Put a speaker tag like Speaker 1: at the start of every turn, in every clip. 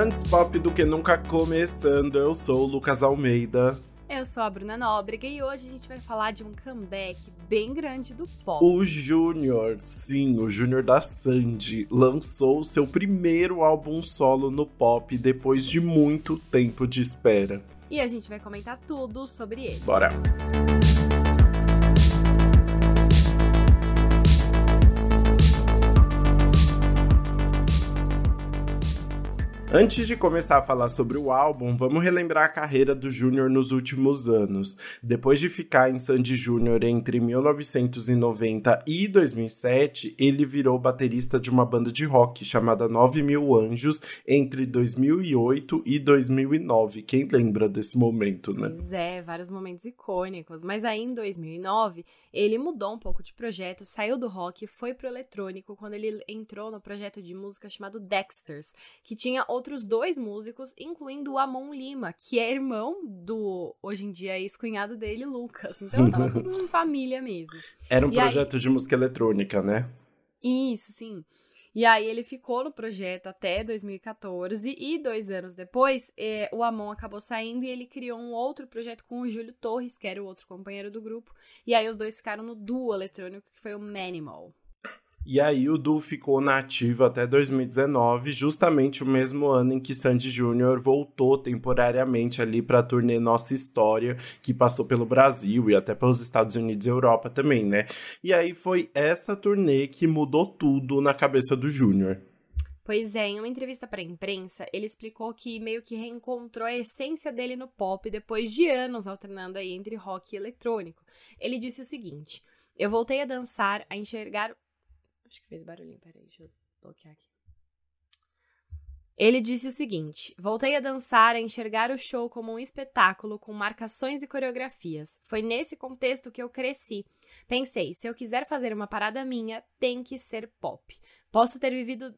Speaker 1: Antes pop do que nunca começando, eu sou o Lucas Almeida.
Speaker 2: Eu sou a Bruna Nóbrega e hoje a gente vai falar de um comeback bem grande do pop.
Speaker 1: O Júnior, sim, o Júnior da Sandy, lançou seu primeiro álbum solo no pop depois de muito tempo de espera.
Speaker 2: E a gente vai comentar tudo sobre ele.
Speaker 1: Bora! Antes de começar a falar sobre o álbum, vamos relembrar a carreira do Júnior nos últimos anos. Depois de ficar em Sandy Júnior entre 1990 e 2007, ele virou baterista de uma banda de rock chamada 9 Mil Anjos entre 2008 e 2009. Quem lembra desse momento, né?
Speaker 2: Pois é, vários momentos icônicos. Mas aí em 2009, ele mudou um pouco de projeto, saiu do rock e foi pro eletrônico quando ele entrou no projeto de música chamado Dexters, que tinha outros dois músicos, incluindo o Amon Lima, que é irmão do, hoje em dia, ex-cunhado dele, Lucas. Então tava tudo em família mesmo.
Speaker 1: Era um
Speaker 2: E
Speaker 1: projeto de música eletrônica, né?
Speaker 2: Isso, sim. E aí ele ficou no projeto até 2014 e dois anos depois eh, o Amon acabou saindo e ele criou um outro projeto com o Júlio Torres, que era o outro companheiro do grupo. E aí os dois ficaram no duo eletrônico que foi o Manimal.
Speaker 1: E aí o duo ficou na ativa até 2019, justamente o mesmo ano em que Sandy Júnior voltou temporariamente ali para a turnê Nossa História, que passou pelo Brasil e até pelos Estados Unidos e Europa também, né? E aí foi essa turnê que mudou tudo na cabeça do Júnior.
Speaker 2: Pois é, em uma entrevista para a imprensa, ele explicou que meio que reencontrou a essência dele no pop depois de anos alternando aí entre rock e eletrônico. Ele disse o seguinte: Eu voltei a dançar, a enxergar. Acho que fez barulhinho, peraí, deixa eu bloquear aqui. Ele disse o seguinte: Voltei a dançar, a enxergar o show como um espetáculo com marcações e coreografias. Foi nesse contexto que eu cresci. Pensei, se eu quiser fazer uma parada minha, tem que ser pop. Posso ter vivido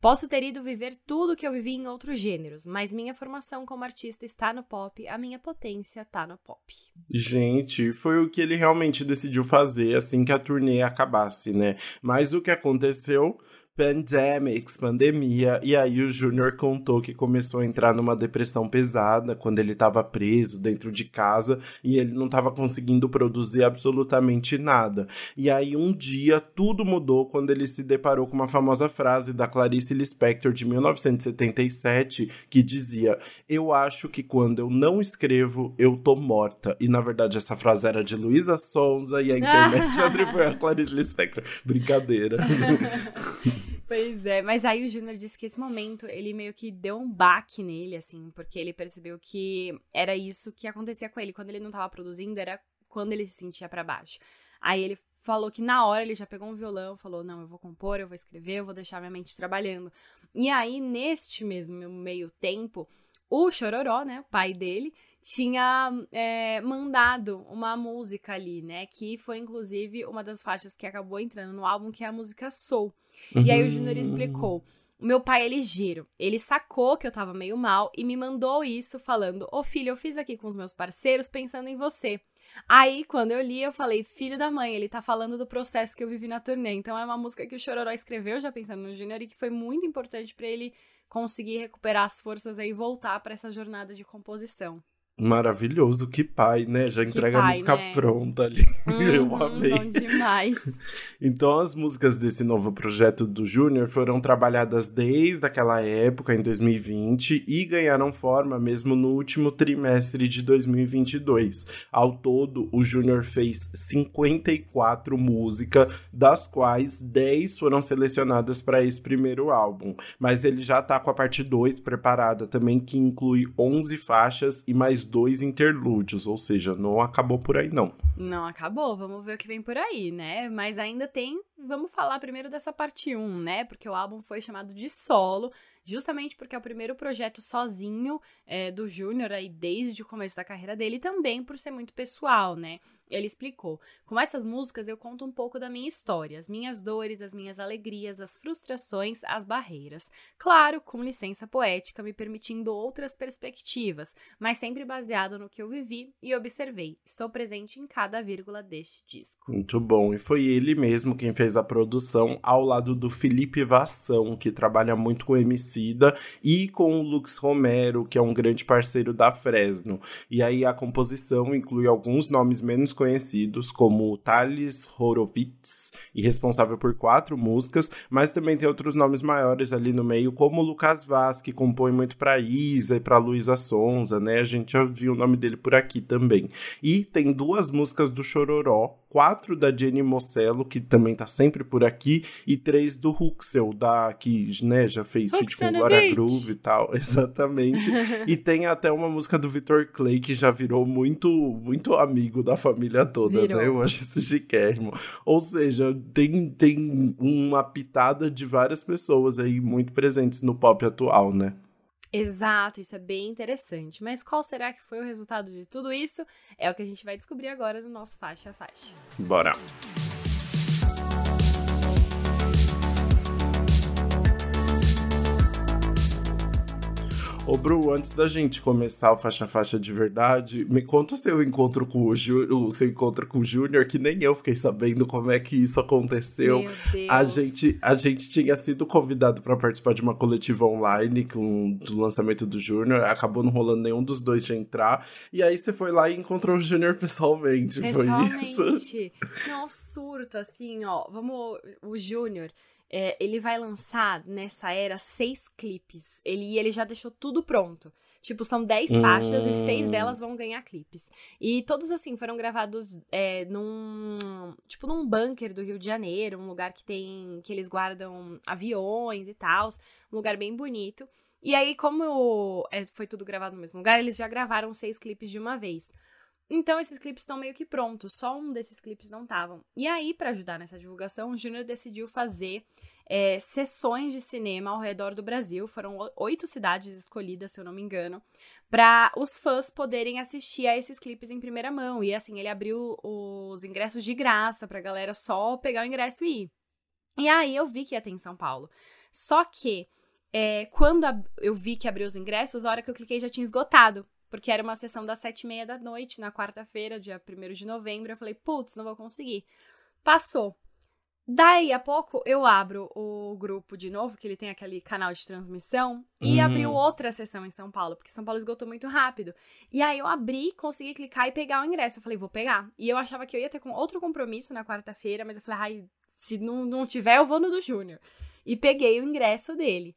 Speaker 2: Posso ter ido viver tudo que eu vivi em outros gêneros, mas minha formação como artista está no pop, a minha potência está no pop.
Speaker 1: Gente, foi o que ele realmente decidiu fazer assim que a turnê acabasse, né? Mas o que aconteceu? Pandemics, pandemia, e aí o Júnior contou que começou a entrar numa depressão pesada quando ele estava preso dentro de casa e ele não estava conseguindo produzir absolutamente nada. E aí um dia tudo mudou quando ele se deparou com uma famosa frase da Clarice Lispector de 1977 que dizia: "Eu acho que quando eu não escrevo, eu tô morta". E na verdade essa frase era de Luísa Sonza e a internet atribuiu a Clarice Lispector. Brincadeira.
Speaker 2: Pois é, mas aí o Júnior disse que esse momento ele meio que deu um baque nele, assim, porque ele percebeu que era isso que acontecia com ele. Quando ele não tava produzindo, era quando ele se sentia para baixo. Aí ele falou que na hora ele já pegou um violão, falou: Não, eu vou compor, eu vou escrever, eu vou deixar minha mente trabalhando. E aí, neste mesmo meio tempo, o Chororó, né, o pai dele, tinha é, mandado uma música ali, né, que foi inclusive uma das faixas que acabou entrando no álbum, que é a música Soul. Uhum. E aí o Júnior explicou. O meu pai é ligeiro. Ele sacou que eu tava meio mal e me mandou isso falando: Ô filho, eu fiz aqui com os meus parceiros pensando em você. Aí, quando eu li, eu falei: Filho da mãe, ele tá falando do processo que eu vivi na turnê. Então, é uma música que o Chororó escreveu já pensando no Júnior e que foi muito importante para ele conseguir recuperar as forças aí e voltar para essa jornada de composição.
Speaker 1: Maravilhoso, que pai, né? Já entrega
Speaker 2: pai,
Speaker 1: a música
Speaker 2: né?
Speaker 1: pronta ali.
Speaker 2: Uhum,
Speaker 1: Eu amei.
Speaker 2: Bom demais.
Speaker 1: Então, as músicas desse novo projeto do Júnior foram trabalhadas desde aquela época, em 2020, e ganharam forma mesmo no último trimestre de 2022. Ao todo, o Júnior fez 54 músicas, das quais 10 foram selecionadas para esse primeiro álbum. Mas ele já tá com a parte 2 preparada também, que inclui 11 faixas e mais dois interlúdios, ou seja, não acabou por aí não.
Speaker 2: Não acabou, vamos ver o que vem por aí, né? Mas ainda tem, vamos falar primeiro dessa parte 1, né? Porque o álbum foi chamado de solo, justamente porque é o primeiro projeto sozinho é, do Júnior aí desde o começo da carreira dele, e também por ser muito pessoal, né? Ele explicou: com essas músicas eu conto um pouco da minha história, as minhas dores, as minhas alegrias, as frustrações, as barreiras. Claro, com licença poética, me permitindo outras perspectivas, mas sempre baseado no que eu vivi e observei. Estou presente em cada vírgula deste disco.
Speaker 1: Muito bom. E foi ele mesmo quem fez a produção ao lado do Felipe Vassão, que trabalha muito com Emicida, e com o Lux Romero, que é um grande parceiro da Fresno. E aí a composição inclui alguns nomes menos conhecidos, como Thales Horowitz, e responsável por quatro músicas, mas também tem outros nomes maiores ali no meio, como o Lucas Vaz, que compõe muito para Isa e para Luísa Sonza, né? A gente já viu o nome dele por aqui também. E tem duas músicas do Chororó, quatro da Jenny Mocello, que também tá sempre por aqui, e três do Huxel, da, que né, já fez feat com Glória Groove e tal, exatamente. e tem até uma música do Victor Clay, que já virou muito, muito amigo da família toda, virou. né? Eu acho isso chiquérrimo. Ou seja, tem, tem uma pitada de várias pessoas aí muito presentes no pop atual, né?
Speaker 2: Exato, isso é bem interessante. Mas qual será que foi o resultado de tudo isso? É o que a gente vai descobrir agora no nosso faixa a faixa.
Speaker 1: Bora! Ô, Bru, antes da gente começar o faixa faixa de verdade, me conta seu encontro com o, Ju, o seu encontro com o Júnior, que nem eu fiquei sabendo como é que isso aconteceu.
Speaker 2: Meu Deus.
Speaker 1: A gente, a gente tinha sido convidado para participar de uma coletiva online com do lançamento do Júnior, acabou não rolando nenhum dos dois de entrar. E aí você foi lá e encontrou o Júnior pessoalmente,
Speaker 2: pessoalmente.
Speaker 1: foi isso?
Speaker 2: Não, surto, assim, ó. Vamos, o Júnior é, ele vai lançar nessa era seis clipes. Ele, ele já deixou tudo pronto. Tipo, são dez hum. faixas e seis hum. delas vão ganhar clipes. E todos, assim, foram gravados é, num. Tipo, num bunker do Rio de Janeiro, um lugar que tem. que eles guardam aviões e tal. Um lugar bem bonito. E aí, como é, foi tudo gravado no mesmo lugar, eles já gravaram seis clipes de uma vez. Então esses clipes estão meio que prontos, só um desses clipes não estavam. E aí, para ajudar nessa divulgação, o Júnior decidiu fazer é, sessões de cinema ao redor do Brasil. Foram oito cidades escolhidas, se eu não me engano, para os fãs poderem assistir a esses clipes em primeira mão. E assim, ele abriu os ingressos de graça pra galera só pegar o ingresso e ir. E aí eu vi que ia ter em São Paulo. Só que é, quando eu vi que abriu os ingressos, a hora que eu cliquei já tinha esgotado porque era uma sessão das sete e meia da noite, na quarta-feira, dia 1 de novembro. Eu falei, putz, não vou conseguir. Passou. Daí a pouco eu abro o grupo de novo, que ele tem aquele canal de transmissão, e uhum. abriu outra sessão em São Paulo, porque São Paulo esgotou muito rápido. E aí eu abri, consegui clicar e pegar o ingresso. Eu falei, vou pegar. E eu achava que eu ia ter com outro compromisso na quarta-feira, mas eu falei, ai, se não, não tiver, eu vou no do Júnior. E peguei o ingresso dele.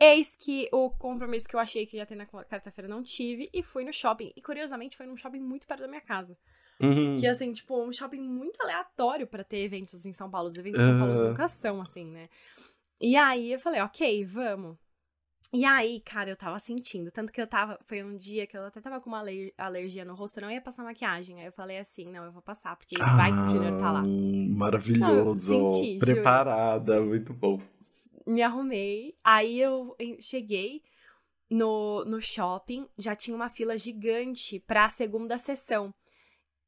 Speaker 2: Eis que o compromisso que eu achei que ia ter na quarta-feira não tive e fui no shopping. E curiosamente foi num shopping muito perto da minha casa. Uhum. Que assim, tipo, um shopping muito aleatório para ter eventos em São Paulo. Os eventos em São Paulo nunca são, assim, né? E aí eu falei, ok, vamos. E aí, cara, eu tava sentindo. Tanto que eu tava. Foi um dia que eu até tava com uma alergia no rosto, eu não ia passar maquiagem. Aí eu falei assim: não, eu vou passar, porque ah, vai que o Junior tá lá.
Speaker 1: Maravilhoso. Não, senti, Preparada, juro. muito bom
Speaker 2: me arrumei. Aí eu cheguei no, no shopping, já tinha uma fila gigante pra segunda sessão.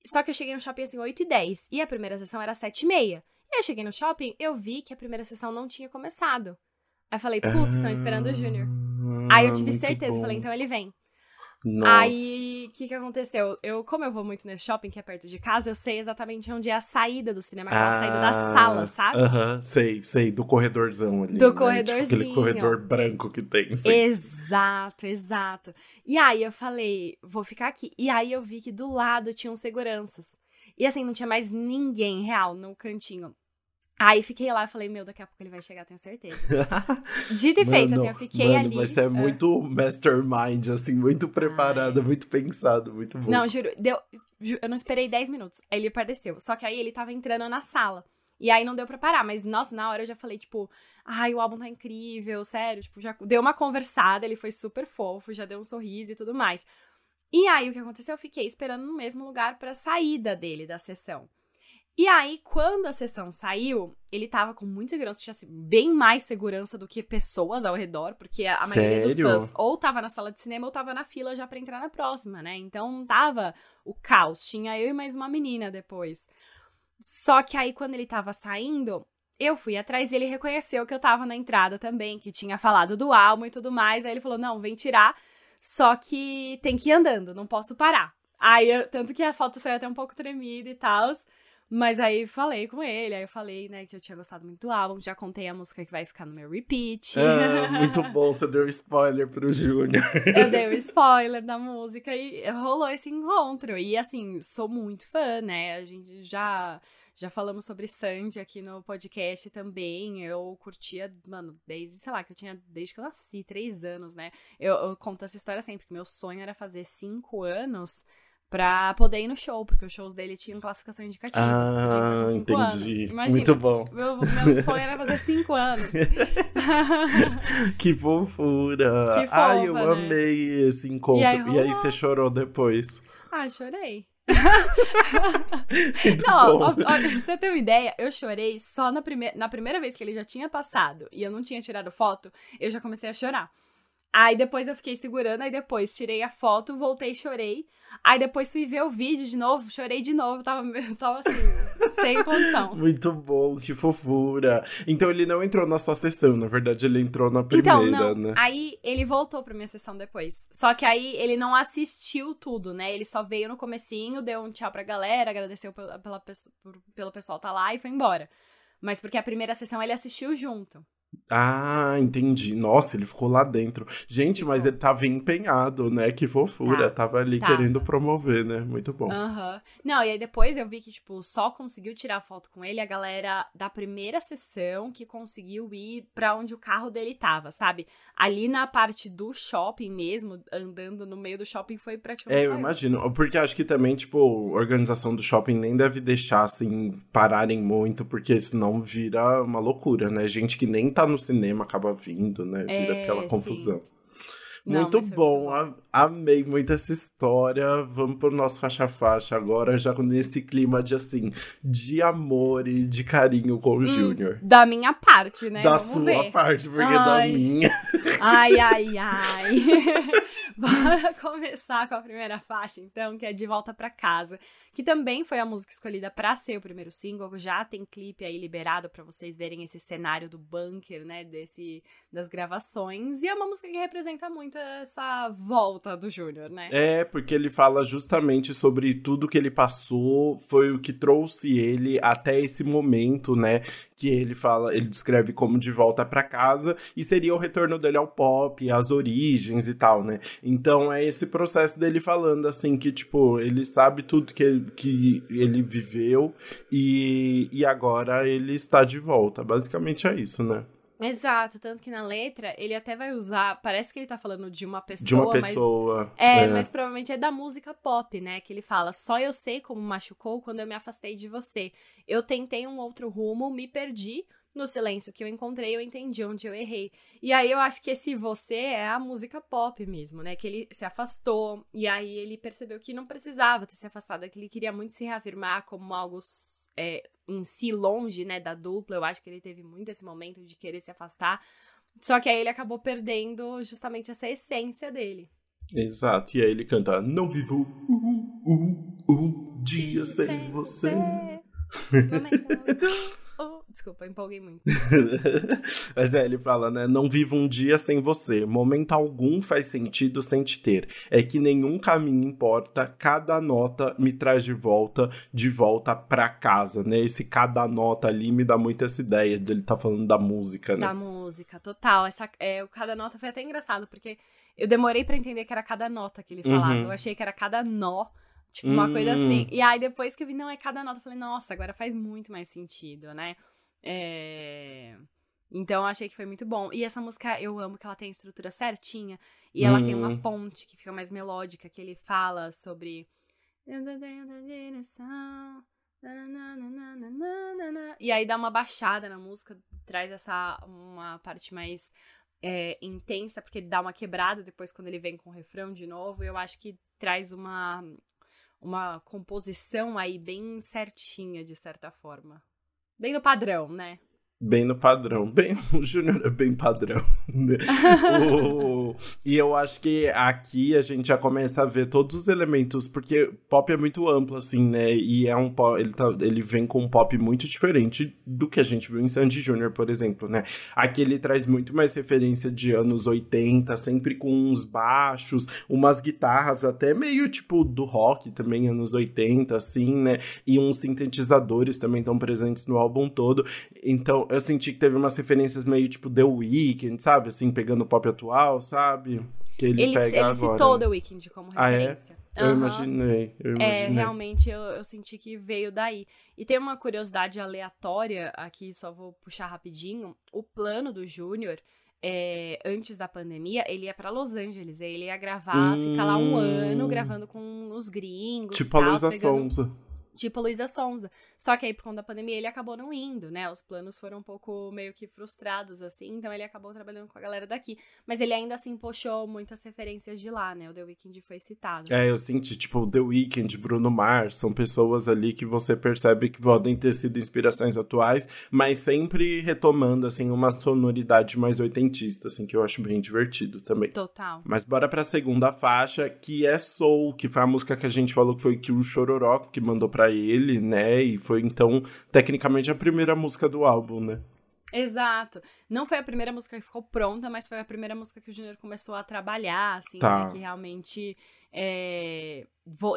Speaker 2: Só que eu cheguei no shopping assim 8 e 10 e a primeira sessão era 7 e meia. E eu cheguei no shopping, eu vi que a primeira sessão não tinha começado. Aí eu falei, putz, estão esperando o Júnior. Aí eu tive certeza, falei, então ele vem. Nossa. Aí, o que que aconteceu? Eu, como eu vou muito nesse shopping que é perto de casa, eu sei exatamente onde é a saída do cinema, aquela ah, saída da sala, sabe?
Speaker 1: Aham, uh -huh, sei, sei, do corredorzão ali.
Speaker 2: Do
Speaker 1: né?
Speaker 2: corredorzinho. Tipo,
Speaker 1: aquele corredor branco que tem,
Speaker 2: sim. Exato, exato. E aí eu falei, vou ficar aqui. E aí eu vi que do lado tinham seguranças. E assim, não tinha mais ninguém real no cantinho. Aí fiquei lá e falei, meu, daqui a pouco ele vai chegar, tenho certeza. Dito e feito, assim, eu fiquei
Speaker 1: mano,
Speaker 2: ali.
Speaker 1: Mas você é muito mastermind, assim, muito preparada, Ai. muito pensado, muito bom.
Speaker 2: Não, juro, deu, eu não esperei 10 minutos. Aí ele apareceu. Só que aí ele tava entrando na sala. E aí não deu pra parar, mas nossa, na hora eu já falei, tipo, ai, o álbum tá incrível, sério, tipo, já deu uma conversada, ele foi super fofo, já deu um sorriso e tudo mais. E aí o que aconteceu? Eu fiquei esperando no mesmo lugar pra saída dele da sessão. E aí, quando a sessão saiu, ele tava com muita segurança, tinha assim, bem mais segurança do que pessoas ao redor, porque a maioria dos fãs ou tava na sala de cinema ou tava na fila já pra entrar na próxima, né? Então tava o caos. Tinha eu e mais uma menina depois. Só que aí, quando ele tava saindo, eu fui atrás e ele reconheceu que eu tava na entrada também, que tinha falado do álbum e tudo mais. Aí ele falou: não, vem tirar, só que tem que ir andando, não posso parar. Aí, eu, tanto que a foto saiu até um pouco tremida e tal. Mas aí falei com ele, aí eu falei, né, que eu tinha gostado muito do álbum, já contei a música que vai ficar no meu repeat.
Speaker 1: Ah, muito bom, você deu spoiler pro Júnior.
Speaker 2: eu dei o um spoiler da música e rolou esse encontro. E assim, sou muito fã, né? A gente já já falamos sobre Sandy aqui no podcast também. Eu curtia, mano, desde, sei lá, que eu tinha, desde que eu nasci, três anos, né? Eu, eu conto essa história sempre, que meu sonho era fazer cinco anos pra poder ir no show, porque os shows dele tinham classificação indicativa.
Speaker 1: Ah, entendi. Imagina, Muito bom.
Speaker 2: Meu, meu sonho era fazer cinco anos.
Speaker 1: que fofura. Que fofa, Ai, eu né? amei esse encontro. E aí, e aí você chorou depois?
Speaker 2: Ah, chorei. não, ó, ó, pra você ter uma ideia, eu chorei só na, prime na primeira vez que ele já tinha passado e eu não tinha tirado foto, eu já comecei a chorar. Aí depois eu fiquei segurando, aí depois tirei a foto, voltei e chorei. Aí depois fui ver o vídeo de novo, chorei de novo, tava, tava assim, sem condição.
Speaker 1: Muito bom, que fofura. Então ele não entrou na sua sessão, na verdade ele entrou na primeira, então,
Speaker 2: não.
Speaker 1: né?
Speaker 2: Aí ele voltou pra minha sessão depois. Só que aí ele não assistiu tudo, né? Ele só veio no comecinho, deu um tchau pra galera, agradeceu pela, pela, pelo pessoal tá lá e foi embora. Mas porque a primeira sessão ele assistiu junto.
Speaker 1: Ah, entendi. Nossa, ele ficou lá dentro. Gente, mas ele tava empenhado, né? Que fofura. Tá, tava ali tava. querendo promover, né? Muito bom.
Speaker 2: Uhum. Não, e aí depois eu vi que, tipo, só conseguiu tirar foto com ele a galera da primeira sessão que conseguiu ir pra onde o carro dele tava, sabe? Ali na parte do shopping mesmo, andando no meio do shopping, foi praticamente.
Speaker 1: É, eu imagino. Porque acho que também, tipo, a organização do shopping nem deve deixar, assim, pararem muito, porque senão vira uma loucura, né? Gente que nem tá no cinema acaba vindo, né? Vira é, aquela confusão. Sim. Muito Não, bom, muito bom. amei muito essa história. Vamos pro nosso faixa-faixa agora, já nesse clima de assim, de amor e de carinho com o hum, Júnior.
Speaker 2: Da minha parte, né?
Speaker 1: Da
Speaker 2: Vamos
Speaker 1: sua
Speaker 2: ver.
Speaker 1: parte, porque ai. da minha.
Speaker 2: Ai, ai, ai. Bora começar com a primeira faixa, então, que é De Volta para Casa, que também foi a música escolhida para ser o primeiro single. Já tem clipe aí liberado para vocês verem esse cenário do bunker, né, desse das gravações, e é uma música que representa muito essa volta do Júnior, né?
Speaker 1: É, porque ele fala justamente sobre tudo que ele passou, foi o que trouxe ele até esse momento, né, que ele fala, ele descreve como de volta para casa e seria o retorno dele ao pop, as origens e tal, né? Então é esse processo dele falando assim que tipo, ele sabe tudo que, que ele viveu e, e agora ele está de volta. Basicamente é isso, né?
Speaker 2: Exato, tanto que na letra ele até vai usar, parece que ele tá falando de uma pessoa,
Speaker 1: de uma pessoa.
Speaker 2: Mas, é, é, mas provavelmente é da música pop, né? Que ele fala: "Só eu sei como machucou quando eu me afastei de você. Eu tentei um outro rumo, me perdi, no silêncio que eu encontrei, eu entendi onde eu errei. E aí eu acho que esse você é a música pop mesmo, né? Que ele se afastou e aí ele percebeu que não precisava ter se afastado, que ele queria muito se reafirmar como algo é, em si longe, né, da dupla. Eu acho que ele teve muito esse momento de querer se afastar. Só que aí ele acabou perdendo justamente essa essência dele.
Speaker 1: Exato. E aí ele canta: Não vivo um, um, um dia sem você.
Speaker 2: Desculpa, empolguei muito.
Speaker 1: Mas é, ele fala, né? Não vivo um dia sem você. Momento algum faz sentido sem te ter. É que nenhum caminho importa. Cada nota me traz de volta, de volta pra casa, né? Esse cada nota ali me dá muito essa ideia de ele tá falando da música, né?
Speaker 2: Da música, total. Essa, é, o cada nota foi até engraçado, porque eu demorei para entender que era cada nota que ele falava. Uhum. Eu achei que era cada nó Tipo, uma hum. coisa assim. E aí, depois que eu vi, não, é cada nota, eu falei, nossa, agora faz muito mais sentido, né? É... Então, eu achei que foi muito bom. E essa música, eu amo que ela tem a estrutura certinha. E ela tem uma hum. ponte que fica mais melódica, que ele fala sobre... E aí dá uma baixada na música, traz essa uma parte mais é, intensa, porque dá uma quebrada depois quando ele vem com o refrão de novo. Eu acho que traz uma, uma composição aí bem certinha, de certa forma. Bem no padrão, né?
Speaker 1: Bem no padrão. Bem, o Júnior é bem padrão. Né? o, e eu acho que aqui a gente já começa a ver todos os elementos, porque pop é muito amplo, assim, né? E é um pop, ele, tá, ele vem com um pop muito diferente do que a gente viu em Sandy Júnior, por exemplo, né? Aqui ele traz muito mais referência de anos 80, sempre com uns baixos, umas guitarras até meio tipo do rock também, anos 80, assim, né? E uns sintetizadores também estão presentes no álbum todo. Então, eu senti que teve umas referências meio tipo The Weeknd, sabe? Assim, pegando o pop atual, sabe?
Speaker 2: Que ele, ele, pega ele agora. citou The Weeknd como referência.
Speaker 1: Ah, é? Eu uhum. imaginei, eu é, imaginei.
Speaker 2: É, realmente eu, eu senti que veio daí. E tem uma curiosidade aleatória aqui, só vou puxar rapidinho. O plano do Júnior, é, antes da pandemia, ele ia para Los Angeles. Ele ia gravar, hum... ficar lá um ano gravando com os gringos.
Speaker 1: Tipo tal, a Luísa pegando... Sonza
Speaker 2: tipo Luísa Sonza. Só que aí, por conta da pandemia, ele acabou não indo, né? Os planos foram um pouco meio que frustrados, assim, então ele acabou trabalhando com a galera daqui. Mas ele ainda assim puxou muitas referências de lá, né? O The Weeknd foi citado.
Speaker 1: É, eu senti, tipo, The Weeknd, Bruno Mars, são pessoas ali que você percebe que podem ter sido inspirações atuais, mas sempre retomando, assim, uma sonoridade mais oitentista, assim, que eu acho bem divertido também.
Speaker 2: Total.
Speaker 1: Mas bora pra segunda faixa, que é Soul, que foi a música que a gente falou que foi que o Chororó que mandou pra para ele, né? E foi então, tecnicamente, a primeira música do álbum, né?
Speaker 2: Exato. Não foi a primeira música que ficou pronta, mas foi a primeira música que o Junior começou a trabalhar, assim,
Speaker 1: tá.
Speaker 2: né? Que realmente é,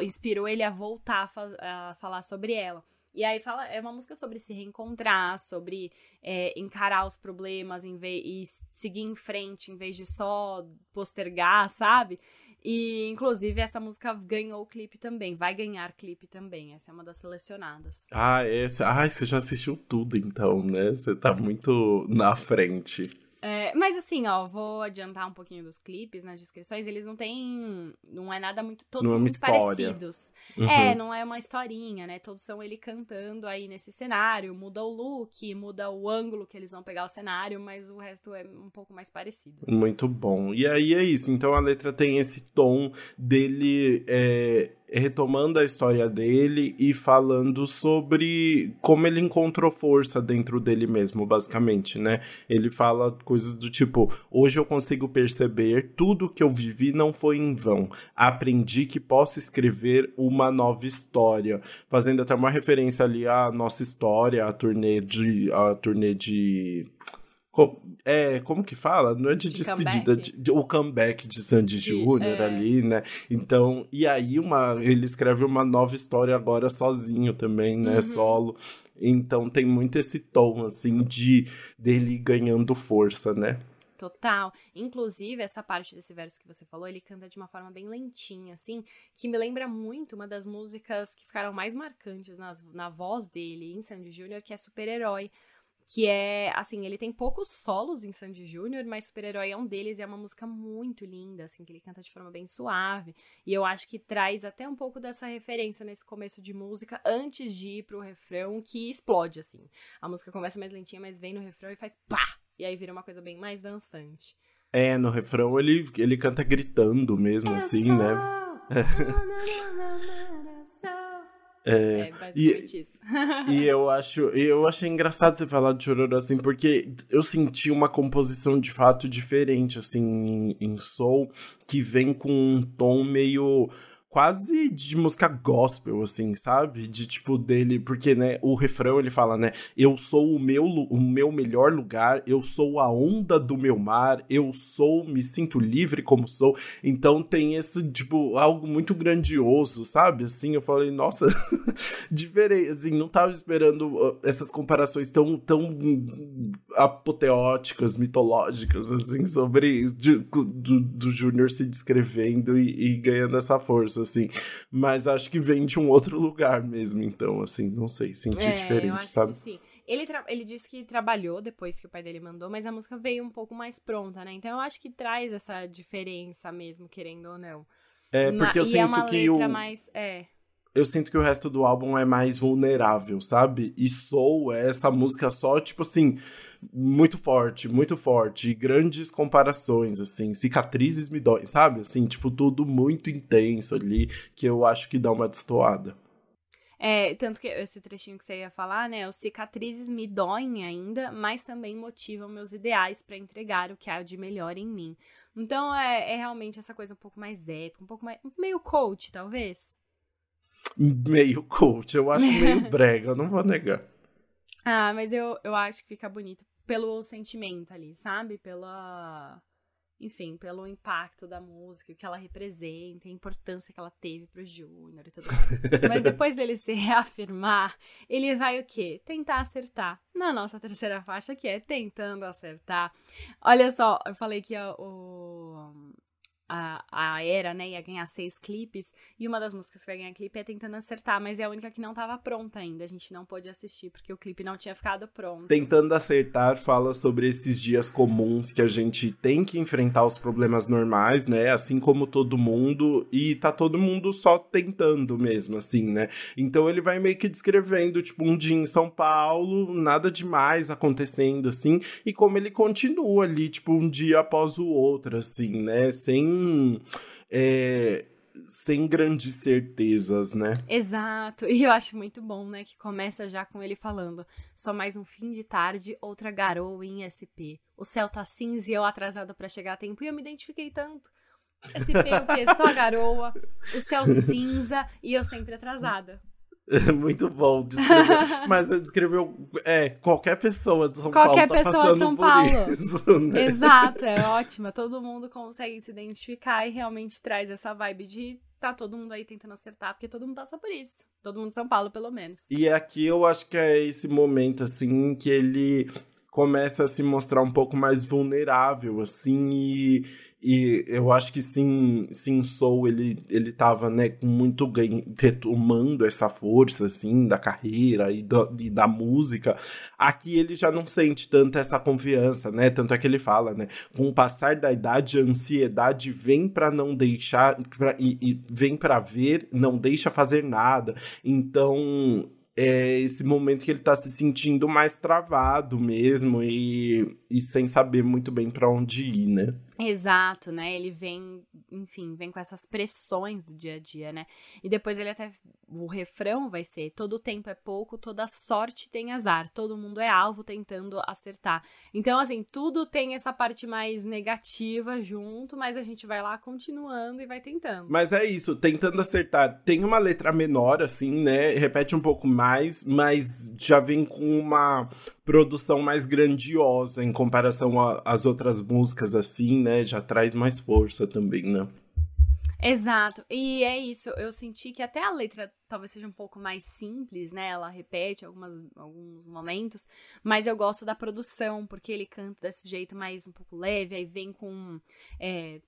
Speaker 2: inspirou ele a voltar a, fa a, falar sobre ela. E aí fala, é uma música sobre se reencontrar, sobre é, encarar os problemas em vez, e seguir em frente em vez de só postergar, sabe? E, inclusive, essa música ganhou o clipe também. Vai ganhar clipe também. Essa é uma das selecionadas.
Speaker 1: Ah, essa. Ah, você já assistiu tudo, então, né? Você tá muito na frente.
Speaker 2: É, mas assim, ó, vou adiantar um pouquinho dos clipes nas descrições. Eles não têm. Não é nada muito. Todos não é são é muito parecidos. Uhum. É, não é uma historinha, né? Todos são ele cantando aí nesse cenário. Muda o look, muda o ângulo que eles vão pegar o cenário, mas o resto é um pouco mais parecido.
Speaker 1: Assim. Muito bom. E aí é isso. Então a letra tem esse tom dele. É retomando a história dele e falando sobre como ele encontrou força dentro dele mesmo, basicamente, né? Ele fala coisas do tipo: hoje eu consigo perceber tudo que eu vivi não foi em vão. Aprendi que posso escrever uma nova história, fazendo até uma referência ali à nossa história, a turnê de a turnê de é, como que fala? Não é de, de despedida, de, de, o comeback de Sandy Júnior é. ali, né? Então, e aí uma, ele escreve uma nova história agora sozinho também, né? Uhum. Solo. Então tem muito esse tom, assim, de dele ganhando força, né?
Speaker 2: Total. Inclusive, essa parte desse verso que você falou, ele canta de uma forma bem lentinha, assim, que me lembra muito uma das músicas que ficaram mais marcantes nas, na voz dele em Sandy Júnior, que é Super-Herói que é, assim, ele tem poucos solos em Sandy Júnior, mas Super-Herói é um deles e é uma música muito linda, assim, que ele canta de forma bem suave. E eu acho que traz até um pouco dessa referência nesse começo de música, antes de ir pro refrão, que explode, assim. A música começa mais lentinha, mas vem no refrão e faz pá! E aí vira uma coisa bem mais dançante.
Speaker 1: É, no refrão ele, ele canta gritando mesmo, assim, né?
Speaker 2: É, é basicamente
Speaker 1: e,
Speaker 2: isso.
Speaker 1: e eu acho, eu achei engraçado você falar de Chororô assim, porque eu senti uma composição de fato diferente, assim, em, em soul, que vem com um tom meio quase de música gospel, assim, sabe? De tipo dele, porque, né, o refrão ele fala, né? Eu sou o meu, o meu melhor lugar, eu sou a onda do meu mar, eu sou, me sinto livre como sou. Então tem esse, tipo, algo muito grandioso, sabe? Assim, eu falei, nossa, diferente, assim, não tava esperando uh, essas comparações tão, tão apoteóticas, mitológicas, assim, sobre de, do, do Júnior se descrevendo e, e ganhando essa força assim. Mas acho que vem de um outro lugar mesmo, então, assim, não sei, senti é, diferente, sabe?
Speaker 2: sim. Ele, ele disse que trabalhou depois que o pai dele mandou, mas a música veio um pouco mais pronta, né? Então eu acho que traz essa diferença mesmo, querendo ou não.
Speaker 1: É, porque Na, eu sinto
Speaker 2: é
Speaker 1: que o.
Speaker 2: Mais, é
Speaker 1: eu sinto que o resto do álbum é mais vulnerável, sabe? E Soul é essa música só, tipo assim, muito forte, muito forte. Grandes comparações, assim, cicatrizes me doem, sabe? Assim, tipo, tudo muito intenso ali, que eu acho que dá uma destoada.
Speaker 2: É, tanto que esse trechinho que você ia falar, né? Os cicatrizes me doem ainda, mas também motivam meus ideais para entregar o que há de melhor em mim. Então é, é, realmente essa coisa um pouco mais épica, um pouco mais. meio coach, talvez.
Speaker 1: Meio coach, eu acho meio brega, não vou negar.
Speaker 2: Ah, mas eu, eu acho que fica bonito pelo sentimento ali, sabe? Pela enfim, pelo impacto da música, o que ela representa, a importância que ela teve pro Júnior e tudo mais. Mas depois dele se reafirmar, ele vai o quê? Tentar acertar. Na nossa terceira faixa, que é tentando acertar. Olha só, eu falei que o, a, a era, né, ia ganhar seis clipes, e uma das músicas que vai ganhar clipe é Tentando Acertar, mas é a única que não estava pronta ainda, a gente não pôde assistir porque o clipe não tinha ficado pronto.
Speaker 1: Tentando Acertar fala sobre esses dias comuns que a gente tem que enfrentar os problemas normais, né, assim como todo mundo, e tá todo mundo só tentando mesmo, assim, né, então ele vai meio que descrevendo, tipo, um dia em São Paulo, nada demais acontecendo, assim, e como ele continua ali, tipo, um dia após o outro, assim, né, sem é, sem grandes certezas, né?
Speaker 2: Exato. E eu acho muito bom, né, que começa já com ele falando: só mais um fim de tarde, outra garoa em SP. O céu tá cinza e eu atrasado para chegar a tempo. E eu me identifiquei tanto. SP o quê? Só garoa, o céu cinza e eu sempre atrasada.
Speaker 1: Muito bom descrever. Mas descreveu é, qualquer pessoa de São
Speaker 2: qualquer
Speaker 1: Paulo.
Speaker 2: Qualquer tá pessoa de São Paulo. Isso, né? Exato, é ótima. Todo mundo consegue se identificar e realmente traz essa vibe de tá todo mundo aí tentando acertar, porque todo mundo passa por isso. Todo mundo de São Paulo, pelo menos.
Speaker 1: E aqui eu acho que é esse momento, assim, que ele começa a se mostrar um pouco mais vulnerável, assim, e e eu acho que sim, sim Soul ele ele tava, né, com muito ganho, retomando essa força assim da carreira e, do, e da música. Aqui ele já não sente tanta essa confiança, né? Tanto é que ele fala, né, com o passar da idade a ansiedade vem para não deixar pra, e, e vem para ver, não deixa fazer nada. Então, é esse momento que ele tá se sentindo mais travado mesmo e, e sem saber muito bem para onde ir, né?
Speaker 2: Exato, né? Ele vem, enfim, vem com essas pressões do dia a dia, né? E depois ele até. O refrão vai ser: todo tempo é pouco, toda sorte tem azar, todo mundo é alvo tentando acertar. Então, assim, tudo tem essa parte mais negativa junto, mas a gente vai lá continuando e vai tentando.
Speaker 1: Mas é isso, tentando acertar. Tem uma letra menor, assim, né? Repete um pouco mais, mas já vem com uma produção mais grandiosa em comparação às outras músicas, assim, né? Já traz mais força também, né?
Speaker 2: Exato. E é isso. Eu senti que até a letra talvez seja um pouco mais simples, né? Ela repete algumas, alguns momentos, mas eu gosto da produção, porque ele canta desse jeito mais um pouco leve, aí vem com. É,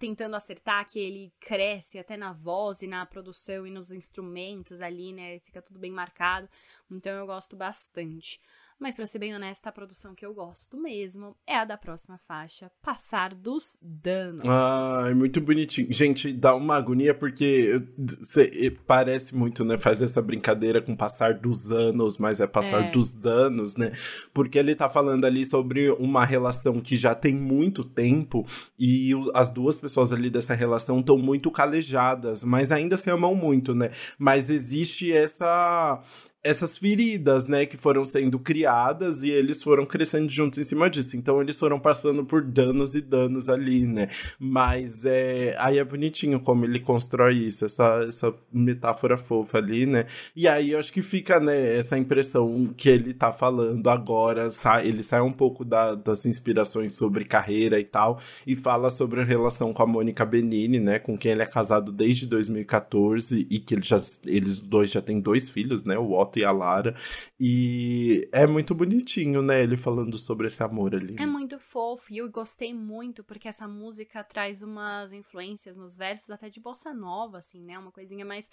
Speaker 2: tentando acertar, que ele cresce até na voz e na produção e nos instrumentos ali, né? Fica tudo bem marcado. Então eu gosto bastante. Mas para ser bem honesta, a produção que eu gosto mesmo é a da próxima faixa, Passar dos Danos.
Speaker 1: Ah, é muito bonitinho. Gente, dá uma agonia porque cê, parece muito, né? Faz essa brincadeira com passar dos anos, mas é passar é. dos danos, né? Porque ele tá falando ali sobre uma relação que já tem muito tempo e as duas pessoas ali dessa relação estão muito calejadas, mas ainda se amam muito, né? Mas existe essa essas feridas, né, que foram sendo criadas e eles foram crescendo juntos em cima disso. Então eles foram passando por danos e danos ali, né? Mas é, aí é bonitinho como ele constrói isso, essa, essa metáfora fofa ali, né? E aí eu acho que fica, né, essa impressão que ele tá falando agora, sai, ele sai um pouco da, das inspirações sobre carreira e tal e fala sobre a relação com a Mônica Benini, né, com quem ele é casado desde 2014 e que ele já, eles dois já têm dois filhos, né? O Otto e a Lara. E é muito bonitinho, né? Ele falando sobre esse amor ali.
Speaker 2: É muito fofo e eu gostei muito porque essa música traz umas influências nos versos até de bossa nova, assim, né? Uma coisinha mais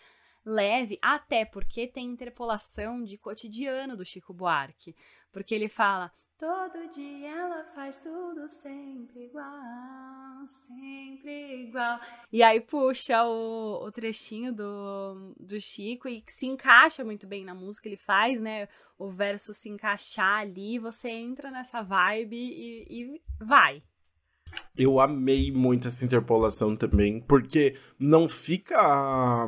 Speaker 2: leve, até porque tem interpolação de cotidiano do Chico Buarque. Porque ele fala: Todo dia ela faz tudo sempre igual, sempre igual. E aí puxa o, o trechinho do, do Chico e se encaixa muito bem na música. Ele faz, né? O verso se encaixar ali, você entra nessa vibe e, e vai.
Speaker 1: Eu amei muito essa interpolação também, porque não fica.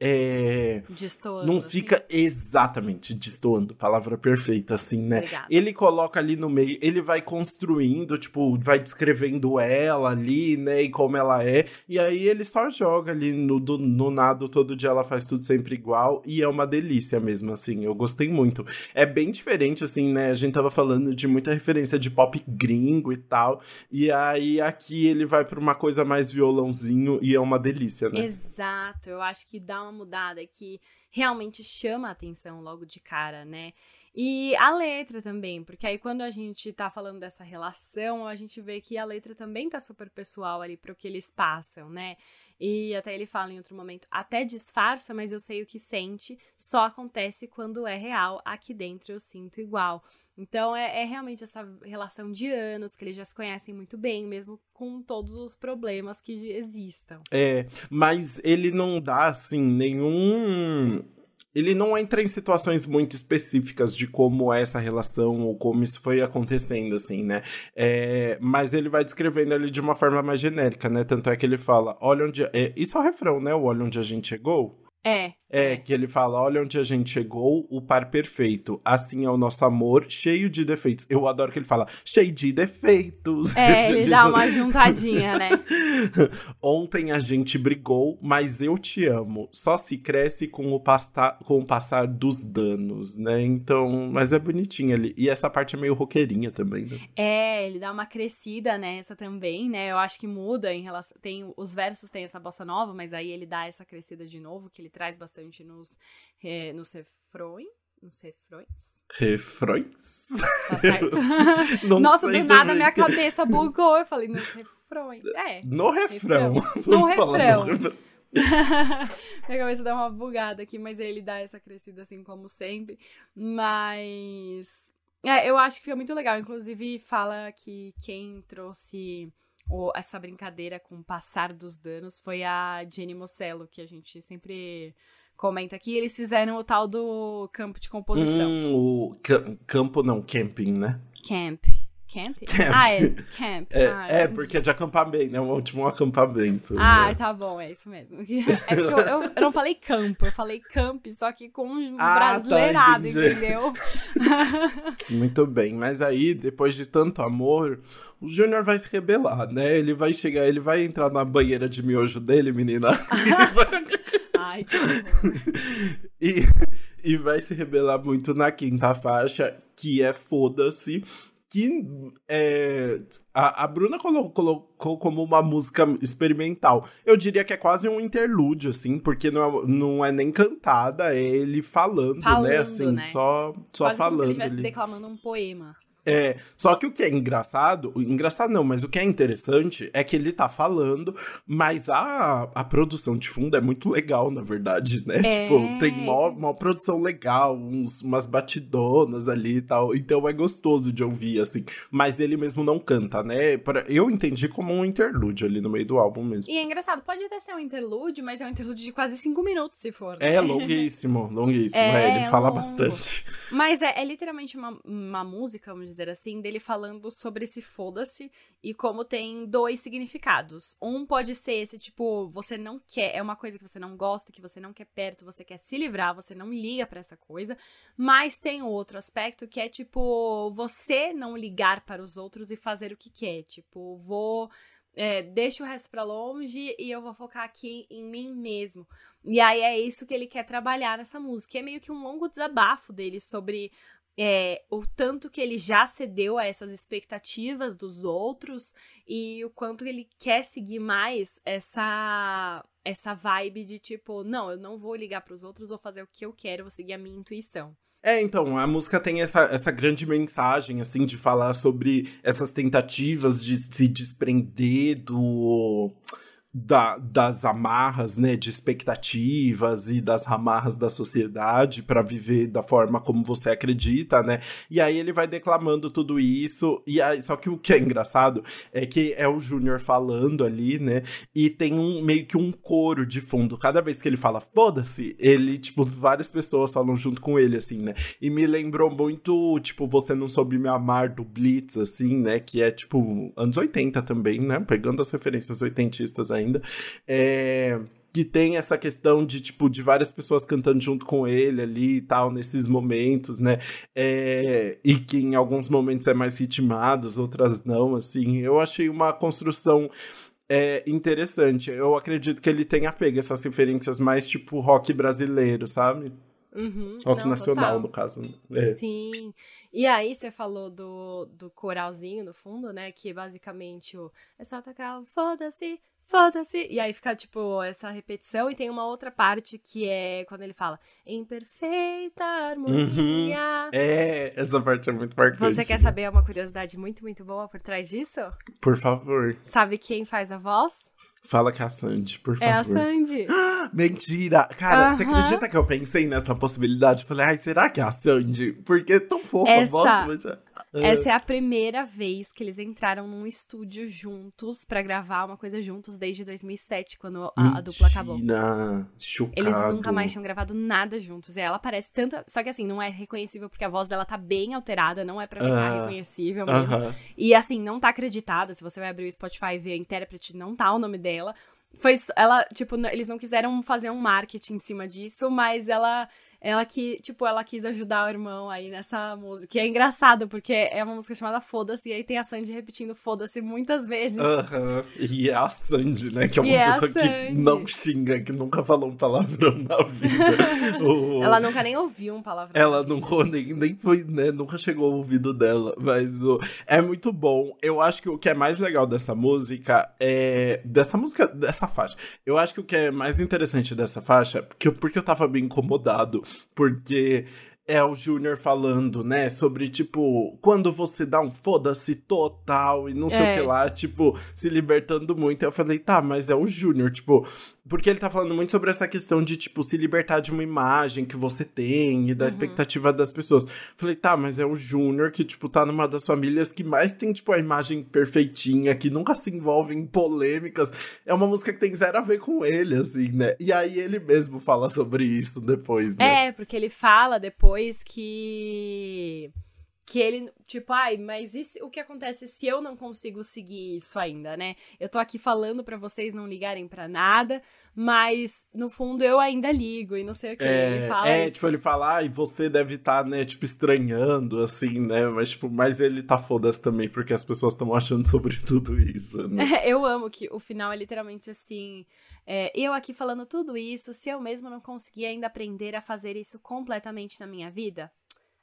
Speaker 1: É.
Speaker 2: Destoando.
Speaker 1: Não
Speaker 2: assim.
Speaker 1: fica exatamente destoando, palavra perfeita, assim, né?
Speaker 2: Obrigada.
Speaker 1: Ele coloca ali no meio, ele vai construindo, tipo, vai descrevendo ela ali, né? E como ela é. E aí ele só joga ali no, do, no nado todo dia, ela faz tudo sempre igual. E é uma delícia mesmo, assim. Eu gostei muito. É bem diferente, assim, né? A gente tava falando de muita referência de pop gringo e tal. E aí aqui ele vai pra uma coisa mais violãozinho e é uma delícia, né?
Speaker 2: Exato, eu acho que dá uma mudada que realmente chama a atenção logo de cara, né? E a letra também, porque aí quando a gente tá falando dessa relação, a gente vê que a letra também tá super pessoal ali pro que eles passam, né? E até ele fala em outro momento, até disfarça, mas eu sei o que sente, só acontece quando é real, aqui dentro eu sinto igual. Então é, é realmente essa relação de anos, que eles já se conhecem muito bem, mesmo com todos os problemas que existam.
Speaker 1: É, mas ele não dá, assim, nenhum. Ele não entra em situações muito específicas de como é essa relação ou como isso foi acontecendo, assim, né? É, mas ele vai descrevendo ali de uma forma mais genérica, né? Tanto é que ele fala: olha onde. É, isso é o refrão, né? O olha onde a gente chegou.
Speaker 2: É.
Speaker 1: É, que ele fala: olha onde a gente chegou, o par perfeito. Assim é o nosso amor, cheio de defeitos. Eu adoro que ele fala, cheio de defeitos.
Speaker 2: É, ele dá uma juntadinha, né?
Speaker 1: Ontem a gente brigou, mas eu te amo. Só se cresce com o, pasta com o passar dos danos, né? Então, mas é bonitinho ali. E essa parte é meio roqueirinha também, né?
Speaker 2: É, ele dá uma crescida nessa também, né? Eu acho que muda em relação. Tem, os versos têm essa bossa nova, mas aí ele dá essa crescida de novo, que ele traz bastante nos, é, nos refrões. Nos refrões?
Speaker 1: Refrões?
Speaker 2: Tá certo? Nossa, do nada
Speaker 1: também.
Speaker 2: minha cabeça bugou. Eu falei, nos refrões. É.
Speaker 1: No refrão.
Speaker 2: Refrão.
Speaker 1: Vamos
Speaker 2: No refrão. Minha cabeça dá uma bugada aqui, mas ele dá essa crescida assim como sempre. Mas. É, eu acho que fica muito legal. Inclusive, fala que quem trouxe essa brincadeira com o passar dos danos foi a Jenny Mocello, que a gente sempre comenta aqui. Eles fizeram o tal do campo de composição.
Speaker 1: Hum, o ca- campo não, camping, né?
Speaker 2: Camp. Camp?
Speaker 1: Camp.
Speaker 2: Ah, é. Camp.
Speaker 1: É,
Speaker 2: ah,
Speaker 1: é porque é de acampamento, é o último acampamento.
Speaker 2: Ah,
Speaker 1: né?
Speaker 2: tá bom, é isso mesmo. É eu, eu, eu não falei campo, eu falei camp, só que com um
Speaker 1: Ah, tá,
Speaker 2: brasileirado,
Speaker 1: entendi.
Speaker 2: entendeu?
Speaker 1: Muito bem, mas aí, depois de tanto amor, o Júnior vai se rebelar, né? Ele vai chegar, ele vai entrar na banheira de miojo dele, menina.
Speaker 2: Ai, que
Speaker 1: e, e vai se rebelar muito na quinta faixa, que é Foda-se. Que é, a, a Bruna colo- colocou como uma música experimental. Eu diria que é quase um interlúdio, assim, porque não é, não é nem cantada, é ele falando,
Speaker 2: Falando,
Speaker 1: né? Assim,
Speaker 2: né?
Speaker 1: só, só
Speaker 2: Quase como se ele
Speaker 1: falando.
Speaker 2: estivesse declamando um poema.
Speaker 1: É, só que o que é engraçado, engraçado não, mas o que é interessante é que ele tá falando, mas a, a produção de fundo é muito legal, na verdade, né?
Speaker 2: É,
Speaker 1: tipo, tem mó, uma produção legal, uns, umas batidonas ali e tal, então é gostoso de ouvir, assim. Mas ele mesmo não canta, né? Pra- Eu entendi como um interlúdio ali no meio do álbum mesmo.
Speaker 2: E é engraçado, pode até ser um interlúdio, mas é um interlúdio de quase cinco minutos, se for. né?
Speaker 1: É longuíssimo, longuíssimo,
Speaker 2: É,
Speaker 1: é, ele fala
Speaker 2: longo.
Speaker 1: bastante.
Speaker 2: Mas é, é literalmente uma, uma música, vamos dizer assim, dele falando sobre esse foda-se e como tem dois significados. Um pode ser esse, tipo, você não quer, é uma coisa que você não gosta, que você não quer perto, você quer se livrar, você não liga pra essa coisa. Mas tem outro aspecto que é, tipo, você não ligar para os outros e fazer o que quer. Tipo, vou. É, deixa o resto pra longe e eu vou focar aqui em mim mesmo. E aí é isso que ele quer trabalhar nessa música. É meio que um longo desabafo dele sobre é, o tanto que ele já cedeu a essas expectativas dos outros e o quanto ele quer seguir mais essa essa vibe de tipo, não, eu não vou ligar pros outros, vou fazer o que eu quero, vou seguir a minha intuição.
Speaker 1: É, então, a música tem essa, essa grande mensagem, assim, de falar sobre essas tentativas de se desprender do. Da, das amarras, né, de expectativas e das amarras da sociedade para viver da forma como você acredita, né? E aí ele vai declamando tudo isso e aí, só que o que é engraçado é que é o Júnior falando ali, né? E tem um meio que um coro de fundo. Cada vez que ele fala foda-se, ele tipo várias pessoas falam junto com ele assim, né? E me lembrou muito, tipo, você não soube me amar do Blitz assim, né, que é tipo anos 80 também, né? Pegando as referências oitentistas ainda. É que tem essa questão de, tipo, de várias pessoas cantando junto com ele ali e tal, nesses momentos, né? É, e que em alguns momentos é mais ritmados, outras não, assim. Eu achei uma construção é interessante. Eu acredito que ele tenha pego essas referências mais tipo rock brasileiro, sabe?
Speaker 2: Uhum,
Speaker 1: rock
Speaker 2: não,
Speaker 1: nacional,
Speaker 2: total.
Speaker 1: no caso. né? É.
Speaker 2: Sim. E aí você falou do, do coralzinho no fundo, né? Que basicamente o é só tocar o foda-se, foda-se. E aí fica, tipo, essa repetição. E tem uma outra parte que é quando ele fala em perfeita harmonia.
Speaker 1: É, essa parte é muito marcante.
Speaker 2: Você quer saber uma curiosidade muito, muito boa por trás disso?
Speaker 1: Por favor,
Speaker 2: Sabe quem faz a voz?
Speaker 1: fala que é a Sandy, por favor.
Speaker 2: É a Sandy.
Speaker 1: Mentira! Cara, você acredita que eu pensei nessa possibilidade? Falei, ai, será que é a Sandy? Porque é tão fofa
Speaker 2: Essa-
Speaker 1: a voz, mas... é-
Speaker 2: Essa é a primeira vez que eles entraram num estúdio juntos pra gravar uma coisa juntos desde 2007, quando a, a dupla acabou.
Speaker 1: Chocado.
Speaker 2: Eles nunca mais tinham gravado nada juntos. E ela aparece tanto. Só que assim, não é reconhecível porque a voz dela tá bem alterada, não é pra ficar
Speaker 1: Ah.
Speaker 2: reconhecível mesmo.
Speaker 1: Aham.
Speaker 2: E assim, não tá acreditada. Se você vai abrir o Spotify e ver a intérprete, não tá o nome dela. Foi ela, tipo, eles não quiseram fazer um marketing em cima disso, mas ela ela que, tipo, ela quis ajudar o irmão aí nessa música. E é engraçado, porque é uma música chamada Foda-se, e aí tem a Sandy repetindo Foda-se muitas vezes.
Speaker 1: Aham. E é a Sandy, né? Que é uma
Speaker 2: E é
Speaker 1: pessoa que
Speaker 2: Sandy.
Speaker 1: não xinga, que nunca falou um palavrão na vida. O-
Speaker 2: Ela nunca nem ouviu um palavrão.
Speaker 1: Ela nunca, nem, nem foi, né? Nunca chegou ao ouvido dela. Mas o, é muito bom. Eu acho que o que é mais legal dessa música é. Dessa música, dessa faixa. Eu acho que o que é mais interessante dessa faixa, porque, eu- porque eu tava bem incomodado, porque. É o Júnior falando, né? Sobre, tipo, quando você dá um foda-se total e não sei
Speaker 2: É.
Speaker 1: o que lá, tipo, se libertando muito. Eu falei, tá, mas é o Júnior, tipo, porque ele tá falando muito sobre essa questão de, tipo, se libertar de uma imagem que você tem e da expectativa das pessoas. Falei, tá, mas é o Júnior que, tipo, tá numa das famílias que mais tem, tipo, a imagem perfeitinha, que nunca se envolve em polêmicas. É uma música que tem zero a ver com ele, assim, né? E aí ele mesmo fala sobre isso depois, né?
Speaker 2: É, porque ele fala depois que. Que ele, tipo, ai, mas o que acontece se eu não consigo seguir isso ainda, né? Eu tô aqui falando pra vocês não ligarem pra nada, mas no fundo eu ainda ligo e não sei o que. ele fala
Speaker 1: é
Speaker 2: isso.
Speaker 1: tipo, ele fala, e você deve estar, né, tipo, estranhando, assim, né? Mas, tipo, mas ele tá foda-se também, porque as pessoas estão achando sobre tudo isso, né?
Speaker 2: Eu amo que o final é literalmente assim. é, eu aqui falando tudo isso, se eu mesmo não conseguir ainda aprender a fazer isso completamente na minha vida,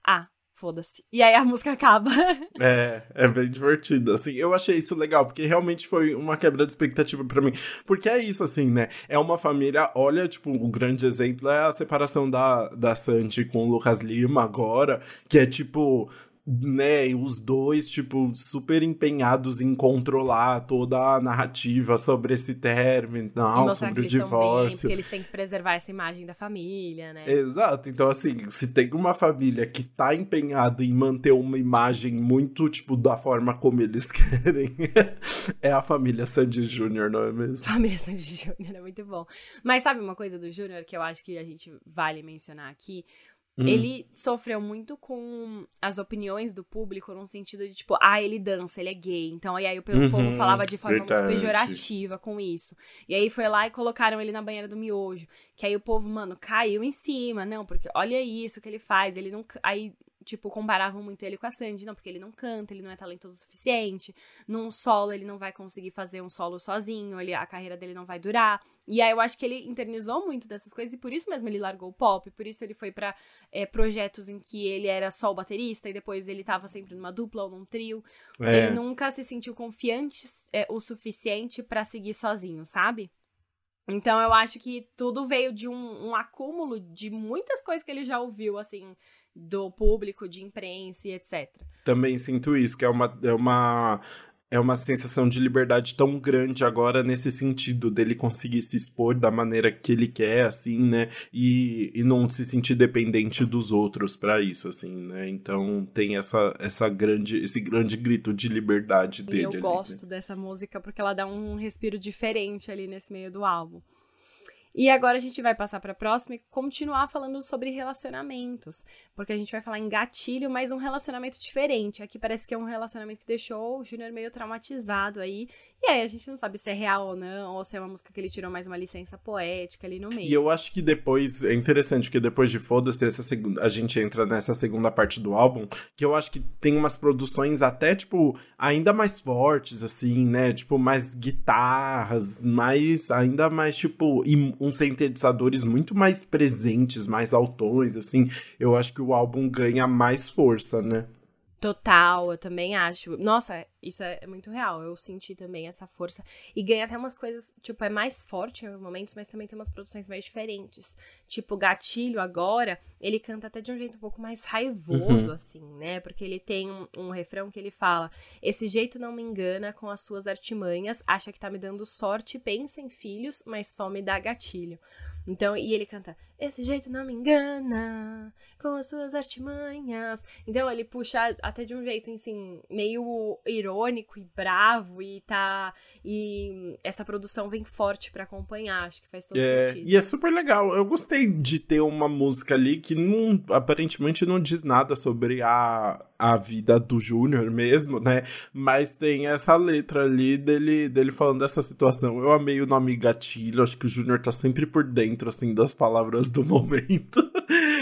Speaker 2: ah, foda-se. E aí a música acaba.
Speaker 1: É, é bem divertido, assim. Eu achei isso legal, porque realmente foi uma quebra de expectativa pra mim. Porque é isso, assim, né? É uma família, olha, tipo, o grande exemplo é a separação da, da Sandy com o Lucas Lima agora, que é tipo. Né, os dois, tipo, super empenhados em controlar toda a narrativa sobre esse término, não, sobre o
Speaker 2: estão bem,
Speaker 1: divórcio.
Speaker 2: porque eles têm que preservar essa imagem da família, né?
Speaker 1: Exato, então assim, se tem uma família que tá empenhada em manter uma imagem muito, tipo, da forma como eles querem, é a família Sandy Júnior, não é mesmo?
Speaker 2: Família Sandy Júnior é muito bom. Mas sabe uma coisa do Júnior que eu acho que a gente vale mencionar aqui?
Speaker 1: Hum.
Speaker 2: Ele sofreu muito com as opiniões do público no sentido de, tipo, ah, ele dança, ele é gay. Então, e aí o povo
Speaker 1: Uhum,
Speaker 2: falava de forma
Speaker 1: verdade.
Speaker 2: muito pejorativa com isso. E aí foi lá e colocaram ele na banheira do miojo. Que aí o povo, mano, caiu em cima. Não, porque olha isso que ele faz. Ele não. ca- Aí. Tipo, comparavam muito ele com a Sandy, não, porque ele não canta, ele não é talentoso o suficiente. Num solo, ele não vai conseguir fazer um solo sozinho, ele, a carreira dele não vai durar. E aí eu acho que ele internizou muito dessas coisas e por isso mesmo ele largou o pop, por isso ele foi pra é, projetos em que ele era só o baterista e depois ele tava sempre numa dupla ou num trio.
Speaker 1: É,
Speaker 2: Ele nunca se sentiu confiante é, o suficiente pra seguir sozinho, sabe? Então eu acho que tudo veio de um, um acúmulo de muitas coisas que ele já ouviu, assim, do público, de imprensa e etc.
Speaker 1: também sinto isso, que é uma, é uma é uma sensação de liberdade tão grande agora nesse sentido dele conseguir se expor da maneira que ele quer, assim, né? E, e não se sentir dependente dos outros pra isso, assim, né? Então tem essa, essa grande, esse grande grito de liberdade
Speaker 2: E
Speaker 1: dele.
Speaker 2: eu
Speaker 1: ali, né?
Speaker 2: gosto dessa música porque ela dá um respiro diferente ali nesse meio do álbum. E agora a gente vai passar para a próxima e continuar falando sobre relacionamentos, porque a gente vai falar em gatilho, mas um relacionamento diferente. Aqui parece que é um relacionamento que deixou o Júnior meio traumatizado aí. E aí a gente não sabe se é real ou não, ou se é uma música que ele tirou mais uma licença poética ali no meio.
Speaker 1: E eu acho que depois é interessante que depois de Foda-se, essa segunda, a gente entra nessa segunda parte do álbum, que eu acho que tem umas produções até tipo ainda mais fortes assim, né? Tipo mais guitarras, mais ainda mais tipo uns sintetizadores muito mais presentes, mais altões, assim, eu acho que o álbum ganha mais força, né?
Speaker 2: Total, eu também acho. Nossa, isso é, muito real. Eu senti também essa força. E ganha até umas coisas, tipo, é mais forte em alguns momentos, mas também tem umas produções mais diferentes. Tipo, Gatilho agora, ele canta até de um jeito um pouco mais raivoso, uhum. assim, né? Porque ele tem um, um, refrão que ele fala: Esse jeito não me engana com as suas artimanhas, acha que tá me dando sorte, pensa em filhos, mas só me dá gatilho. Então, e ele canta: Esse jeito não me engana, com as suas artimanhas. Então, ele puxa até de um jeito, assim, meio irônico e bravo, e tá. E essa produção vem forte para acompanhar, acho que faz todo
Speaker 1: é,
Speaker 2: sentido.
Speaker 1: E é super legal. Eu gostei de ter uma música ali que não, aparentemente não diz nada sobre a, a vida do Júnior mesmo, né? Mas tem essa letra ali dele, dele falando dessa situação. Eu amei o nome Gatilho, acho que o Júnior tá sempre por dentro, assim, das palavras do momento.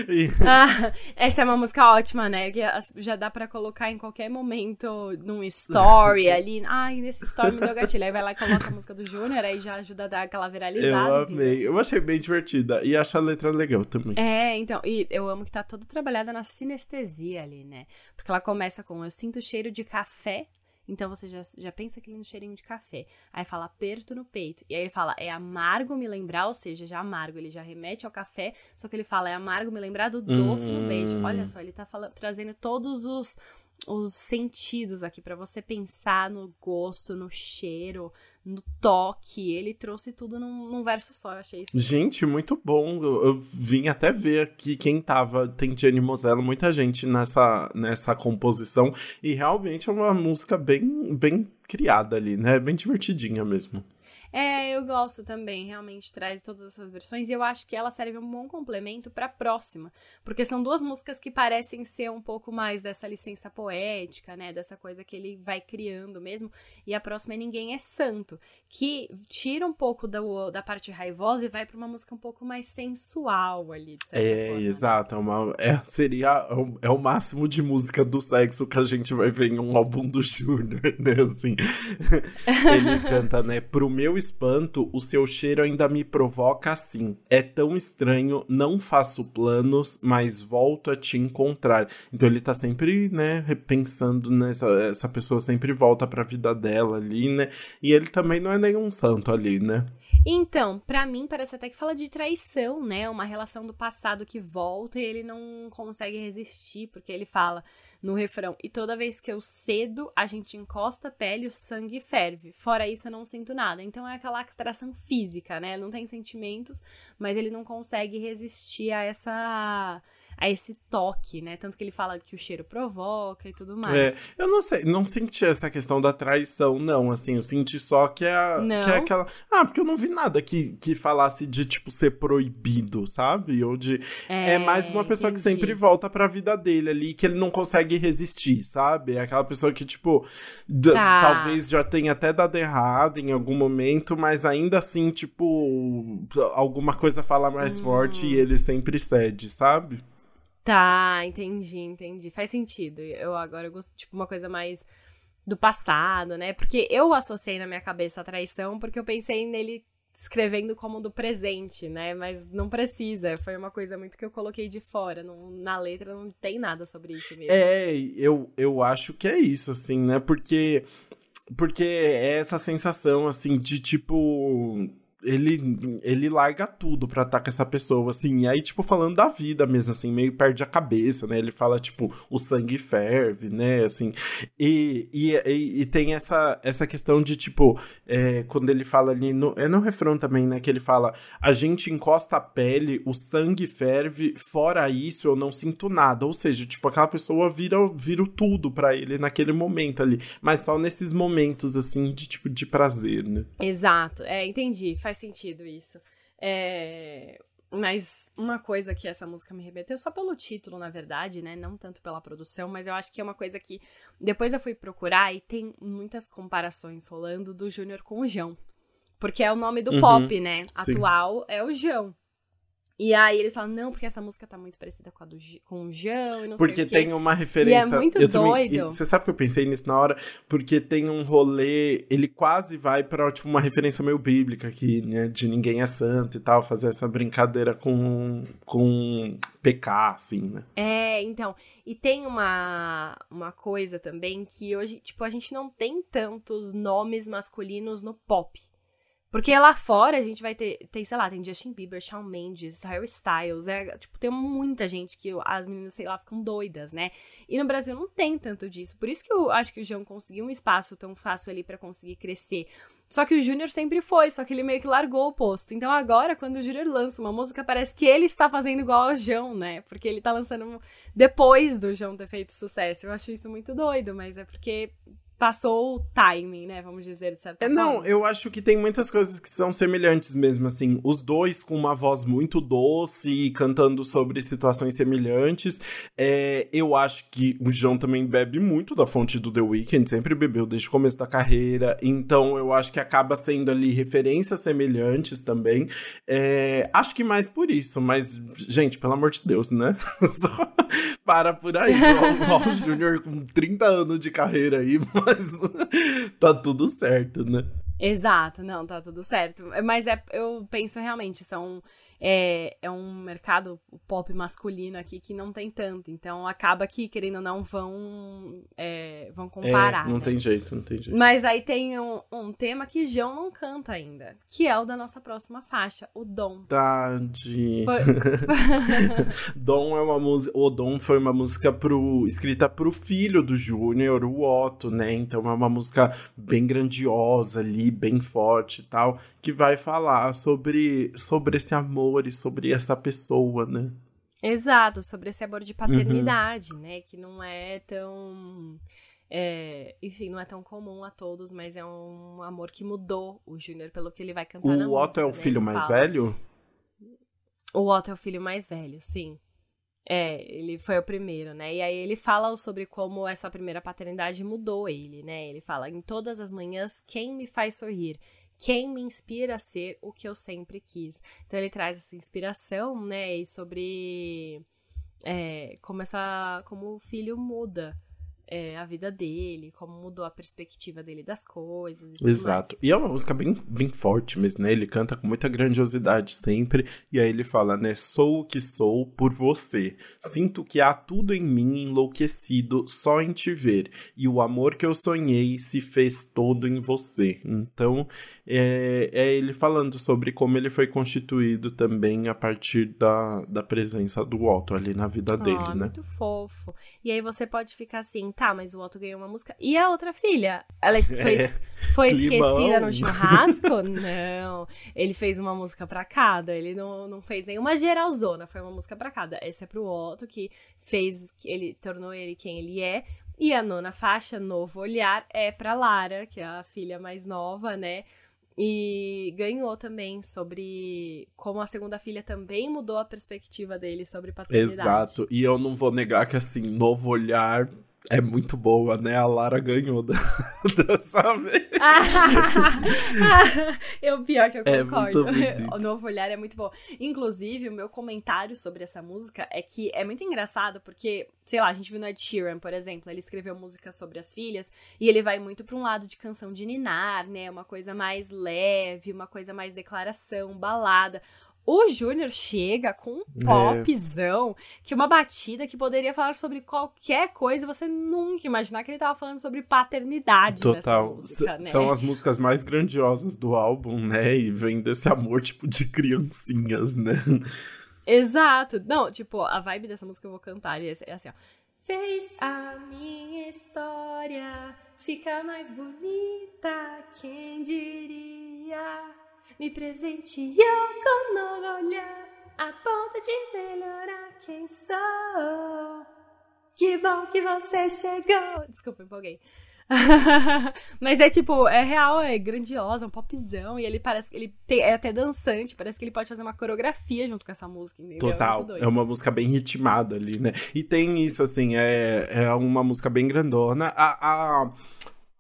Speaker 2: e... ah, essa é uma música ótima, né? Que já dá para colocar em qualquer momento num story ali. Ai, nesse story me deu gatilho. Aí vai lá e coloca a música do Júnior, aí já ajuda a dar aquela viralizada.
Speaker 1: Eu amei. Entendeu? Eu achei bem divertida. E acho a letra legal também.
Speaker 2: É, então. E eu amo que tá toda trabalhada na sinestesia ali, né? Porque ela começa com: Eu sinto cheiro de café então você já, já pensa aquele no cheirinho de café. Aí fala aperto no peito. E aí ele fala, é amargo me lembrar, ou seja, já amargo, ele já remete ao café, só que ele fala, é amargo me lembrar do doce hum. no beijo. Olha só, ele tá falando, trazendo todos os, os sentidos aqui para você pensar no gosto, no cheiro, no toque. Ele trouxe tudo num, num verso só, eu achei isso.
Speaker 1: Gente, muito bom. Eu, eu, vim até ver aqui quem tava. Tem Jenny Mosello, muita gente nessa, nessa composição. E realmente é uma música bem, bem criada ali, né? Bem divertidinha mesmo.
Speaker 2: É, eu gosto também, realmente traz todas essas versões e eu acho que ela serve um bom complemento para a próxima, porque são duas músicas que parecem ser um pouco mais dessa licença poética, né, dessa coisa que ele vai criando mesmo, e a próxima é Ninguém é Santo, que tira um pouco da, da parte raivosa e vai para uma música um pouco mais sensual ali, de certa
Speaker 1: é,
Speaker 2: forma.
Speaker 1: Exato, é uma, é, seria é, é o máximo de música do sexo que a gente vai ver em um álbum do Júnior, né, assim. ele canta, né, pro meu espanto, o seu cheiro ainda me provoca assim. É tão estranho, não faço planos, mas volto a te encontrar. Então ele tá sempre, né, repensando nessa. Essa pessoa sempre volta pra vida dela ali, né? E ele também não é nenhum santo ali, né?
Speaker 2: Então, para mim parece até que fala de traição, né? Uma relação do passado que volta e ele não consegue resistir, porque ele fala no refrão: "E toda vez que eu cedo, a gente encosta a pele, o sangue ferve. Fora isso eu não sinto nada". Então é aquela atração física, né? Não tem sentimentos, mas ele não consegue resistir a essa a esse toque, né? Tanto que ele fala que o cheiro provoca e tudo mais.
Speaker 1: É, eu não sei, não senti essa questão da traição, não, assim, eu senti só que é, que é aquela... Ah, porque eu não vi nada que, que falasse de, tipo, ser proibido, sabe? Ou de... É, é mais uma pessoa entendi. que sempre volta pra vida dele ali, que ele não consegue resistir, sabe? É aquela pessoa que, tipo, tá. talvez já tenha até dado errado em algum momento, mas ainda assim, tipo, alguma coisa fala mais hum. forte e ele sempre cede, sabe?
Speaker 2: Tá, entendi, entendi. Faz sentido. Eu agora eu gosto, tipo, uma coisa mais do passado, né? Porque eu associei na minha cabeça a traição porque eu pensei nele escrevendo como do presente, né? Mas não precisa. Foi uma coisa muito que eu coloquei de fora. Não, na letra não tem nada sobre isso mesmo.
Speaker 1: É, eu, eu acho que é isso, assim, né? Porque. Porque é essa sensação, assim, de tipo ele, ele larga tudo pra estar com essa pessoa, assim. E aí, tipo, falando da vida mesmo, assim, meio perde a cabeça, né? Ele fala, tipo, o sangue ferve, né? Assim. E, e, e, e tem essa, essa questão de, tipo, é, quando ele fala ali. No, é no refrão também, né? Que ele fala: a gente encosta a pele, o sangue ferve, fora isso eu não sinto nada. Ou seja, tipo, aquela pessoa vira, vira tudo para ele naquele momento ali. Mas só nesses momentos, assim, de tipo, de prazer, né?
Speaker 2: Exato. É, entendi. Faz faz sentido isso. É, mas uma coisa que essa música me remeteu, só pelo título, na verdade, né? Não tanto pela produção, mas eu acho que é uma coisa que depois eu fui procurar e tem muitas comparações rolando do Júnior com o João. Porque é o nome do uhum, pop, né? Sim. Atual é o João. E aí eles falam, não, porque essa música tá muito parecida com a do com o João e não
Speaker 1: porque
Speaker 2: sei
Speaker 1: o. Porque tem uma referência.
Speaker 2: E é muito doido. Também,
Speaker 1: você sabe que eu pensei nisso na hora? Porque tem um rolê, ele quase vai pra tipo, uma referência meio bíblica aqui, né? De ninguém é santo e tal, fazer essa brincadeira com, com pecar, assim, né?
Speaker 2: É, então. E tem uma, uma coisa também que hoje, tipo, a gente não tem tantos nomes masculinos no pop. Porque lá fora a gente vai ter, tem, sei lá, tem Justin Bieber, Shawn Mendes, Harry Styles, é, tipo, tem muita gente que as meninas, sei lá, ficam doidas, né? E no Brasil não tem tanto disso. Por isso que eu acho que o João conseguiu um espaço tão fácil ali para conseguir crescer. Só que o Júnior sempre foi, só que ele meio que largou o posto. Então agora, quando o Júnior lança uma música, parece que ele está fazendo igual ao João, né? Porque ele tá lançando depois do João ter feito sucesso. Eu acho isso muito doido, mas é porque passou o timing, né? Vamos dizer, de certa
Speaker 1: é,
Speaker 2: forma.
Speaker 1: Não, eu acho que tem muitas coisas que são semelhantes mesmo, assim. Os dois com uma voz muito doce e cantando sobre situações semelhantes. É, eu acho que o João também bebe muito da fonte do The Weeknd, sempre bebeu desde o começo da carreira. Então eu acho que acaba sendo ali referências semelhantes também. É, acho que mais por isso, mas, gente, pelo amor de Deus, né? Só para por aí. O, o Júnior com 30 anos de carreira aí, mas tá tudo certo, né?
Speaker 2: Exato, não, tá tudo certo. Mas é, eu penso realmente, são é, é um mercado pop masculino aqui que não tem tanto. Então acaba que, querendo ou não, vão, é, vão comparar.
Speaker 1: É, não
Speaker 2: né?
Speaker 1: tem jeito, não tem jeito.
Speaker 2: Mas aí tem um, um, tema que João não canta ainda, que é o da nossa próxima faixa, o Dom.
Speaker 1: Verdade. Dom é uma música. O Dom foi uma música pro, escrita pro filho do Júnior, o Otto, né? Então é uma música bem grandiosa ali, bem forte e tal, que vai falar sobre, sobre esse amor amor e sobre essa pessoa, né?
Speaker 2: Exato, sobre esse amor de paternidade, uhum. né? Que não é tão. É, enfim, não é tão comum a todos, mas é um amor que mudou o Júnior pelo que ele vai cantar o na.
Speaker 1: O Otto é o
Speaker 2: né?
Speaker 1: filho mais velho?
Speaker 2: O Otto é o filho mais velho, sim. É, ele foi o primeiro, né? E aí ele fala sobre como essa primeira paternidade mudou ele, né? Ele fala: em todas as manhãs, quem me faz sorrir? Quem me inspira a ser o que eu sempre quis. Então ele traz essa inspiração, né, e sobre é, como essa, como o filho muda é, a vida dele, como mudou a perspectiva dele das coisas. E
Speaker 1: Exato.
Speaker 2: Mais.
Speaker 1: E é uma música bem, bem forte mesmo, né? Ele canta com muita grandiosidade sempre. E aí ele fala, né? Sou o que sou por você. Sinto que há tudo em mim enlouquecido só em te ver. E o amor que eu sonhei se fez todo em você. Então, é, é ele falando sobre como ele foi constituído também a partir da, da presença do Otto ali na vida dele,
Speaker 2: oh,
Speaker 1: né?
Speaker 2: Muito fofo. E aí você pode ficar assim, tá, mas o Otto ganhou uma música. E a outra filha? Ela foi, é, foi esquecida no churrasco? não. Ele fez uma música pra cada. Ele não, não fez nenhuma geralzona, foi uma música pra cada. Essa é pro Otto, que fez, que ele tornou ele quem ele é. E a nona faixa, Novo Olhar, é pra Lara, que é a filha mais nova, né? E ganhou também sobre como a segunda filha também mudou a perspectiva dele sobre paternidade.
Speaker 1: Exato. E eu não vou negar que, assim, novo olhar é muito boa, né? A Lara ganhou dessa vez.
Speaker 2: eu pior que eu é concordo. É o novo olhar é muito bom. Inclusive, o meu comentário sobre essa música é que é muito engraçado porque, sei lá, a gente viu no Ed Sheeran, por exemplo, ele escreveu música sobre as filhas e ele vai muito para um lado de canção de ninar, né? Uma coisa mais leve, uma coisa mais declaração, balada. O Júnior chega com um é. popzão, é. que uma batida que poderia falar sobre qualquer coisa, você nunca imaginar que ele tava falando sobre paternidade
Speaker 1: Total.
Speaker 2: Música, né?
Speaker 1: São as músicas mais grandiosas do álbum, né? E vem desse amor, tipo, de criancinhas, né?
Speaker 2: Exato. Não, tipo, a vibe dessa música eu vou cantar e é assim, ó. Fez a minha história ficar mais bonita, quem diria? Me presenteou com um novo olhar, a ponto de melhorar quem sou. Que bom que você chegou. Desculpa, empolguei. Mas é tipo, é real, é grandiosa, é um popzão. E ele parece que ele tem, é até dançante, parece que ele pode fazer uma coreografia junto com essa música, entendeu?
Speaker 1: Total. É, é uma música bem ritmada ali, né? E tem isso, assim, é, é uma música bem grandona. A, a,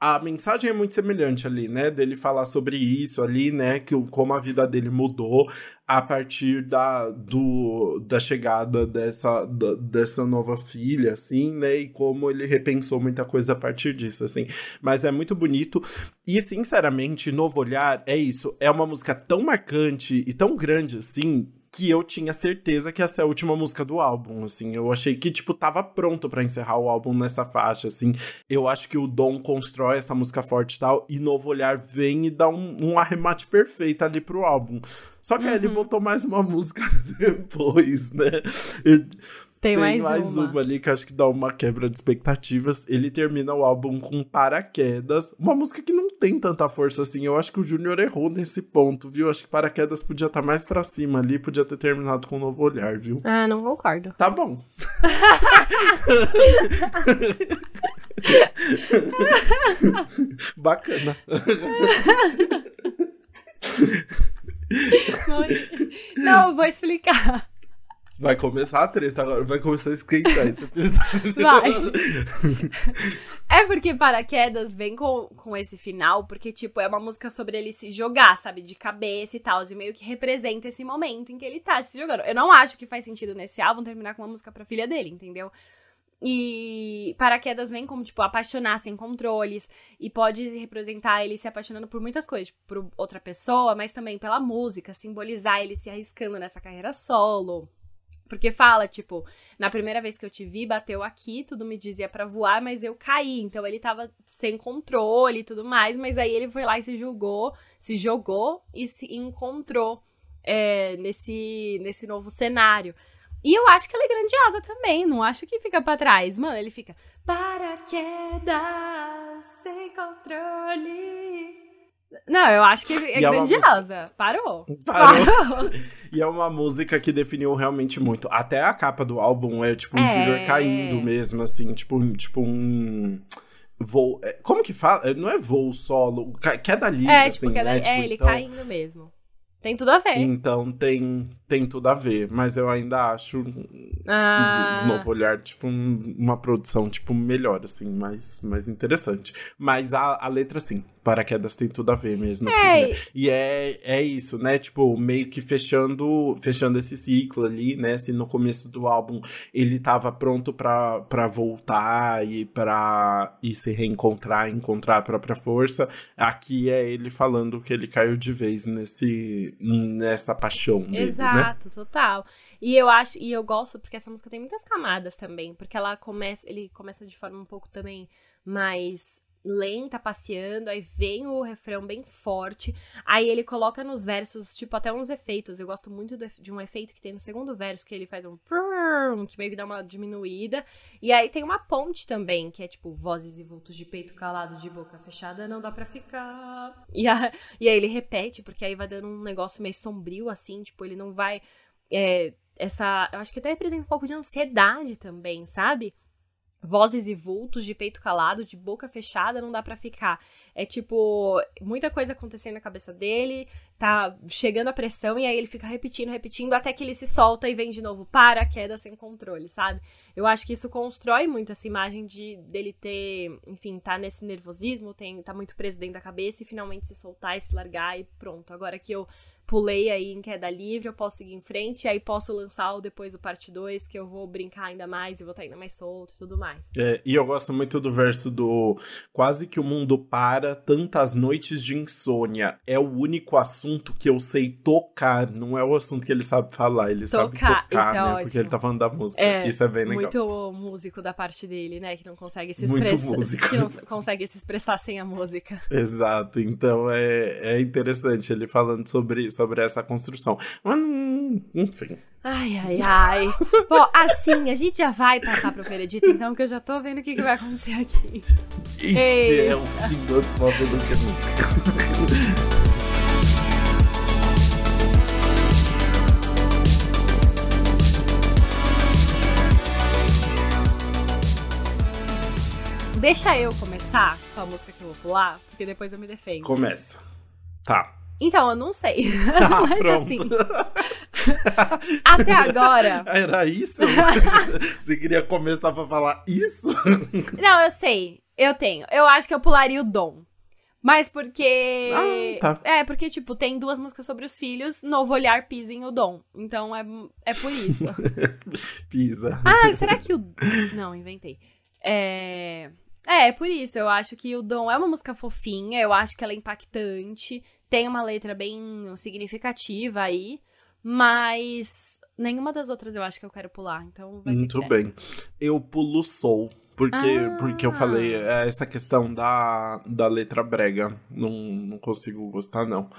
Speaker 1: a mensagem é muito semelhante ali, né? Dele falar sobre isso ali, né? Que como a vida dele mudou a partir da, do, da chegada dessa, da, dessa nova filha, assim, né? E como ele repensou muita coisa a partir disso, assim. Mas é muito bonito. E, sinceramente, Novo Olhar é isso. É uma música tão marcante e tão grande, assim, que eu tinha certeza que essa é a última música do álbum, assim. Eu achei que, tipo, tava pronto para encerrar o álbum nessa faixa, assim. Eu acho que o Dom constrói essa música forte e tal, e Novo Olhar vem e dá um, um arremate perfeito ali pro álbum. Só que uhum. aí ele uhum. botou mais uma música depois, né?
Speaker 2: Tem, Tem mais, mais uma.
Speaker 1: uma. ali que acho que dá uma quebra de expectativas. Ele termina o álbum com Paraquedas, uma música que não tem tanta força assim. Eu acho que o Júnior errou nesse ponto, viu? Acho que Paraquedas podia estar tá mais para cima ali, podia ter terminado com um novo olhar, viu?
Speaker 2: Ah, não concordo.
Speaker 1: Tá bom. Bacana.
Speaker 2: Não, vou explicar.
Speaker 1: Vai começar a treta agora, vai começar a esquentar esse episódio.
Speaker 2: Vai. é porque Paraquedas vem com, com esse final, porque, tipo, é uma música sobre ele se jogar, sabe? De cabeça e tal, e meio que representa esse momento em que ele tá se jogando. Eu não acho que faz sentido nesse álbum terminar com uma música pra filha dele, entendeu? E paraquedas vem como, tipo, apaixonar sem controles. E pode representar ele se apaixonando por muitas coisas. Tipo, por outra pessoa, mas também pela música. Simbolizar ele se arriscando nessa carreira solo. Porque fala, tipo, na primeira vez que eu te vi, bateu aqui, tudo me dizia para voar, mas eu caí. Então ele tava sem controle e tudo mais, mas aí ele foi lá e se julgou, se jogou e se encontrou é, nesse, nesse novo cenário. E eu acho que ela é grandiosa também, não acho que fica para trás. Mano, ele fica paraquedas sem controle. Não, eu acho que é e grandiosa. música... Parou.
Speaker 1: Parou. Parou. e é uma música que definiu realmente muito. Até a capa do álbum é tipo um é... Júnior caindo mesmo, assim, tipo, tipo um voo. É, como que fala? É, não é voo solo, queda livre,
Speaker 2: é,
Speaker 1: tipo, assim,
Speaker 2: queda,
Speaker 1: né?
Speaker 2: É,
Speaker 1: tipo,
Speaker 2: ele então... caindo mesmo. Tem tudo a ver.
Speaker 1: Então tem, tem tudo a ver, mas eu ainda acho ah. um novo olhar, tipo, um, uma produção, tipo, melhor, assim, mais, mais interessante. Mas a, a letra, sim, paraquedas tem tudo a ver mesmo, assim, né? E é, é isso, né? Tipo, meio que fechando, fechando esse ciclo ali, né? Se no começo do álbum ele tava pronto pra, pra voltar e pra e se reencontrar, encontrar a própria força, aqui é ele falando que ele caiu de vez nesse, nessa paixão dele, né?
Speaker 2: Exato, né? total. E eu acho, e eu gosto porque essa música tem muitas camadas também, porque ela começa, ele começa de forma um pouco também mais lenta, passeando, aí vem o refrão bem forte, aí ele coloca nos versos, tipo, até uns efeitos. Eu gosto muito de um efeito que tem no segundo verso, que ele faz um que meio que dá uma diminuída. E aí tem uma ponte também, que é tipo, vozes e vultos de peito calado, de boca fechada, não dá pra ficar. E, a, e aí ele repete, porque aí vai dando um negócio meio sombrio, assim, tipo, ele não vai. É, essa. Eu acho que até representa um pouco de ansiedade também, sabe? Vozes e vultos, de peito calado, de boca fechada, não dá para ficar. É tipo, muita coisa acontecendo na cabeça dele, tá chegando a pressão e aí ele fica repetindo, repetindo até que ele se solta e vem de novo para queda sem controle, sabe? Eu acho que isso constrói muito essa imagem de dele ter, enfim, tá nesse nervosismo, tem tá muito preso dentro da cabeça e finalmente se soltar e se largar e pronto. Agora que eu pulei aí em queda livre, eu posso seguir em frente, e aí posso lançar o depois o parte 2, que eu vou brincar ainda mais e vou estar ainda mais solto e tudo mais.
Speaker 1: É, e eu gosto muito do verso do quase que o mundo para, tantas noites de insônia. É o único assunto que eu sei tocar, não é o assunto que ele sabe falar, ele tocar, sabe tocar, né? É porque ele tá falando da música. É, isso é bem legal.
Speaker 2: Muito músico da parte dele, né? Que não consegue se expressar. Muito músico. Que não consegue se expressar sem a música.
Speaker 1: Exato. Então é, é interessante ele falando sobre sobre essa construção. Mas, enfim.
Speaker 2: Ai, ai, ai. Bom, assim, a gente já vai passar pro veredito, então, que eu já tô vendo o que, que vai acontecer aqui.
Speaker 1: Ixi, Ei. é um fim do que nunca.
Speaker 2: Deixa eu começar com a música que eu vou pular? Porque depois eu me defendo.
Speaker 1: Começa. Tá.
Speaker 2: Então, eu não sei.
Speaker 1: Ah,
Speaker 2: Mas
Speaker 1: pronto.
Speaker 2: assim. Até agora.
Speaker 1: Era isso? Você queria começar pra falar isso?
Speaker 2: Não, eu sei. Eu tenho. Eu acho que eu pularia o Dom. Mas porque.
Speaker 1: Ah, tá.
Speaker 2: É, porque, tipo, tem duas músicas sobre os filhos, Novo Olhar Pisa em o Dom. Então é, é por isso.
Speaker 1: Pisa.
Speaker 2: ah, será que o. Não, inventei. É. É, é por isso. Eu acho que o Dom é uma música fofinha, eu acho que ela é impactante, tem uma letra bem significativa aí, mas nenhuma das outras eu acho que eu quero pular, então vai
Speaker 1: Muito
Speaker 2: ter que ser
Speaker 1: bem. Eu pulo Soul. Porque,
Speaker 2: Ah.
Speaker 1: porque eu falei, é essa questão da, da letra brega. Não, não consigo gostar, não.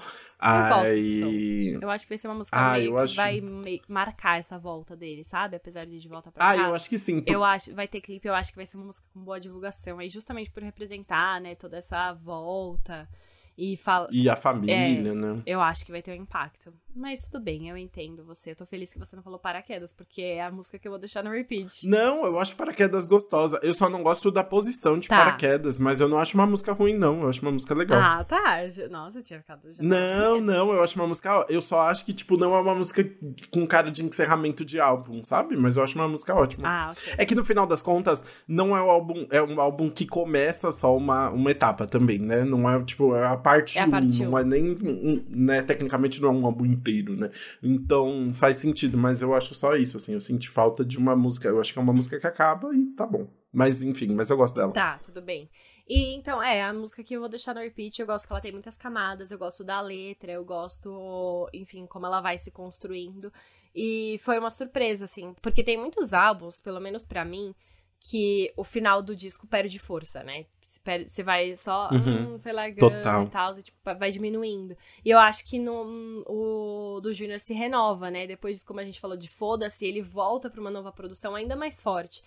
Speaker 2: Eu
Speaker 1: Aí.
Speaker 2: Eu acho que vai ser uma música
Speaker 1: Ah,
Speaker 2: que
Speaker 1: acho-
Speaker 2: vai marcar essa volta dele, sabe? Apesar de de volta pra
Speaker 1: Ah,
Speaker 2: cá.
Speaker 1: eu acho que sim.
Speaker 2: Eu acho, vai ter clipe, eu acho que vai ser uma música com boa divulgação. Aí justamente por representar, né, toda essa volta e fala,
Speaker 1: E a família, né?
Speaker 2: eu acho que vai ter um impacto. Mas tudo bem, eu entendo você. Eu tô feliz que você não falou paraquedas, porque é a música que eu vou deixar no repeat.
Speaker 1: Não, eu acho paraquedas gostosa. Eu só não gosto da posição de
Speaker 2: Tá.
Speaker 1: paraquedas, mas eu não acho uma música ruim, não. Eu acho uma música legal.
Speaker 2: Ah, tá. Nossa, eu tinha ficado já
Speaker 1: Não, não, eu acho uma música. Eu só acho que, tipo, não é uma música com cara de encerramento de álbum, sabe? Mas eu acho uma música ótima.
Speaker 2: Ah, ok.
Speaker 1: É que no final das contas, não é um álbum, é um álbum que começa só uma, uma etapa também, né? Não é, tipo, é a parte
Speaker 2: É a
Speaker 1: 1,
Speaker 2: parte
Speaker 1: não
Speaker 2: um.
Speaker 1: é nem, né? Tecnicamente não é um álbum inteiro, né? Então faz sentido, mas eu acho só isso, assim, eu senti falta de uma música, eu acho que é uma música que acaba e tá bom. Mas enfim, mas eu gosto dela.
Speaker 2: Tá, tudo bem. E então, é, a música que eu vou deixar no repeat, eu gosto que ela tem muitas camadas, eu gosto da letra, eu gosto, enfim, como ela vai se construindo. E foi uma surpresa, assim, porque tem muitos álbuns, pelo menos pra mim, que o final do disco perde força, né? Você vai só,
Speaker 1: Uhum.
Speaker 2: hum, foi largando
Speaker 1: Total.
Speaker 2: e tal, e, tipo, vai diminuindo. E eu acho que no, o do Júnior se renova, né? Depois, como a gente falou de foda-se, ele volta pra uma nova produção ainda mais forte.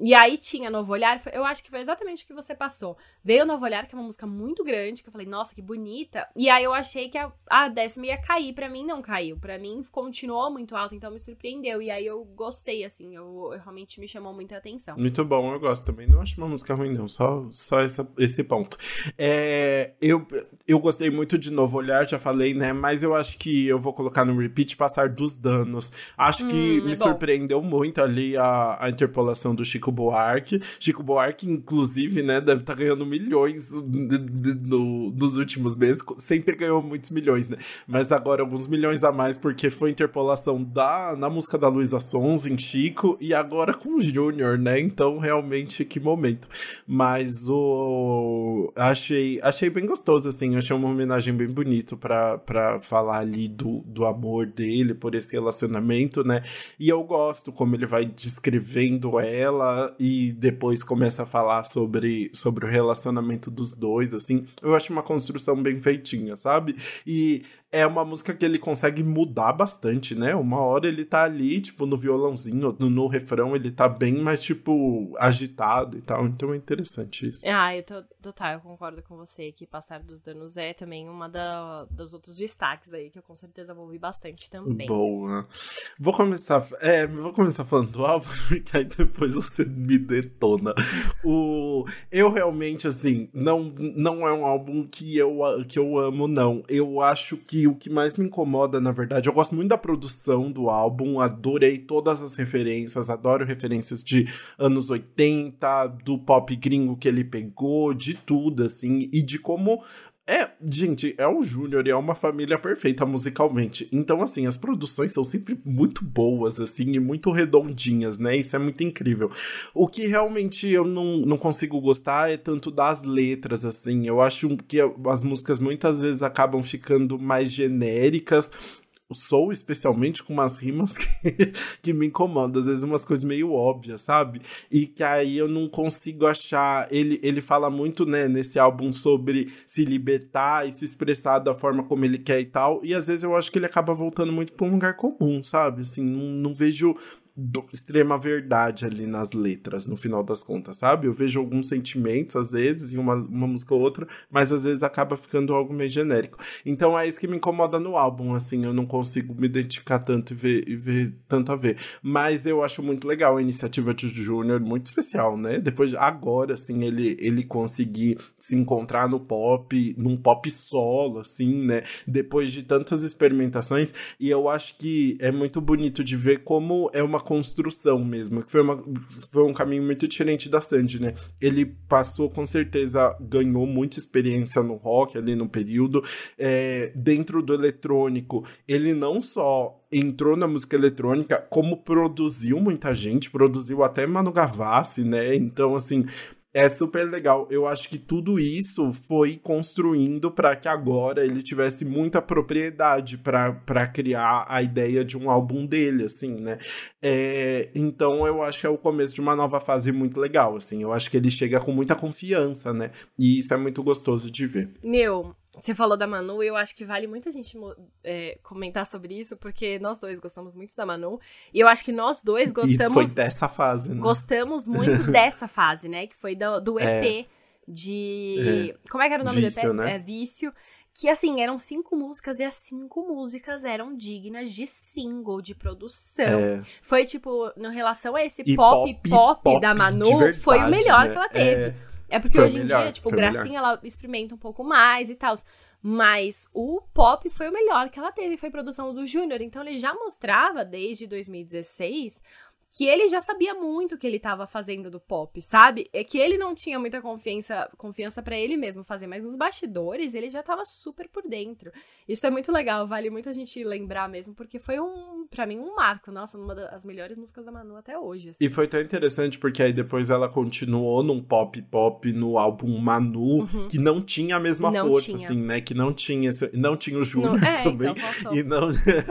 Speaker 2: E aí tinha Novo Olhar, eu acho que foi exatamente o que você passou. Veio Novo Olhar, que é uma música muito grande, que eu falei, nossa, que bonita. E aí eu achei que a, a décima ia cair, pra mim não caiu. Pra mim continuou muito alto, então me surpreendeu. E aí eu gostei, assim, eu, eu realmente me chamou muita atenção.
Speaker 1: Muito bom, eu gosto também. Não acho uma música ruim, não. Só, só essa, esse ponto. É, eu, eu gostei muito de Novo Olhar, já falei, né? Mas eu acho que eu vou colocar no repeat Passar dos Danos. Acho que
Speaker 2: Hum, é
Speaker 1: me
Speaker 2: bom.
Speaker 1: surpreendeu muito ali a, a interpolação do Chico Buarque. Chico Buarque, inclusive, né? Deve estar ganhando milhões nos últimos meses. Sempre ganhou muitos milhões, né? Mas agora alguns milhões a mais, porque foi interpolação da, na música da Luísa Sons em Chico e agora com o Júnior, né? Então, realmente, que momento. Mas o. Achei, achei bem gostoso, assim. Achei uma homenagem bem bonito pra falar ali do, do amor dele por esse relacionamento, né? E eu gosto como ele vai descrevendo ela e depois começa a falar sobre, sobre o relacionamento dos dois, assim. Eu acho uma construção bem feitinha, sabe? E é uma música que ele consegue mudar bastante, né? Uma hora ele tá ali, tipo, no violãozinho, no, no refrão ele tá bem mais, tipo, agitado e tal. Então é interessante isso.
Speaker 2: Ah, eu tô, total, eu concordo com você que Passar dos Danos é também uma da, dos outros destaques aí, que eu com certeza vou ouvir bastante também.
Speaker 1: Boa. Vou começar, é, vou começar falando do álbum, porque aí depois você me detona. O, eu realmente, assim, não, não é um álbum que eu, que eu amo, não. Eu acho que o que mais me incomoda, na verdade, eu gosto muito da produção do álbum, adorei todas as referências, adoro referências de anos 80, do pop gringo que ele pegou, de tudo, assim, e de como é, gente, é o Júnior e é uma família perfeita musicalmente. Então, assim, as produções são sempre muito boas, assim, e muito redondinhas, né? Isso é muito incrível. O que realmente eu não, não consigo gostar é tanto das letras, assim. Eu acho que as músicas muitas vezes acabam ficando mais genéricas. O Soul, especialmente, com umas rimas que, que me incomodam, às vezes umas coisas meio óbvias, sabe? E que aí eu não consigo achar. Ele, ele fala muito, né, nesse álbum sobre se libertar e se expressar da forma como ele quer e tal. E às vezes eu acho que ele acaba voltando muito pra um lugar comum, sabe? Assim, não, não vejo extrema verdade ali nas letras, no final das contas, sabe? Eu vejo alguns sentimentos, às vezes, em uma, uma música ou outra, mas às vezes acaba ficando algo meio genérico. Então é isso que me incomoda no álbum, assim, eu não consigo me identificar tanto e ver, e ver tanto a ver. Mas eu acho muito legal a iniciativa de Júnior, muito especial, né? Depois, agora, assim, ele, ele conseguir se encontrar no pop, num pop solo, assim, né? Depois de tantas experimentações, e eu acho que é muito bonito de ver como é uma construção mesmo, que foi, uma, foi um caminho muito diferente da Sandy, né? Ele passou, com certeza, ganhou muita experiência no rock ali no período, é, dentro do eletrônico, ele não só entrou na música eletrônica, como produziu muita gente, produziu até Manu Gavassi, né? Então, assim, é super legal. Eu acho que tudo isso foi construindo para que agora ele tivesse muita propriedade para criar a ideia de um álbum dele, assim, né? É, então eu acho que é o começo de uma nova fase muito legal, assim. Eu acho que ele chega com muita confiança, né? E isso é muito gostoso de ver.
Speaker 2: Meu, você falou da Manu, eu acho que vale muito a gente é, comentar sobre isso, porque nós dois gostamos muito da Manu. E eu acho que nós dois gostamos.
Speaker 1: E foi dessa fase, né?
Speaker 2: Gostamos muito dessa fase, né? Que foi do, do EP é. de. É. Como é que era o nome
Speaker 1: Vício,
Speaker 2: do EP?
Speaker 1: Né?
Speaker 2: É Vício. Que assim, eram cinco músicas e as cinco músicas eram dignas de single, de produção. É. Foi tipo, em relação a esse pop, pop, pop, pop da Manu, verdade, foi o melhor né? que ela teve. É. Porque hoje em dia, tipo, Gracinha, melhor. ela experimenta um pouco mais e tal. Mas o pop foi o melhor que ela teve, foi produção do Júnior. Então ele já mostrava desde 2016 que ele já sabia muito o que ele estava fazendo do pop, sabe? É que ele não tinha muita confiança confiança para ele mesmo fazer, mas nos bastidores ele já estava super por dentro. Isso é muito legal, vale muito a gente lembrar mesmo, porque foi um, para mim, um marco, nossa, uma das melhores músicas da Manu até hoje.
Speaker 1: Assim. E foi tão interessante porque aí depois ela continuou num pop pop no álbum Manu, uhum. que não tinha a mesma não força, tinha. assim, né? Que não tinha, não tinha o Júnior é, também. Então e não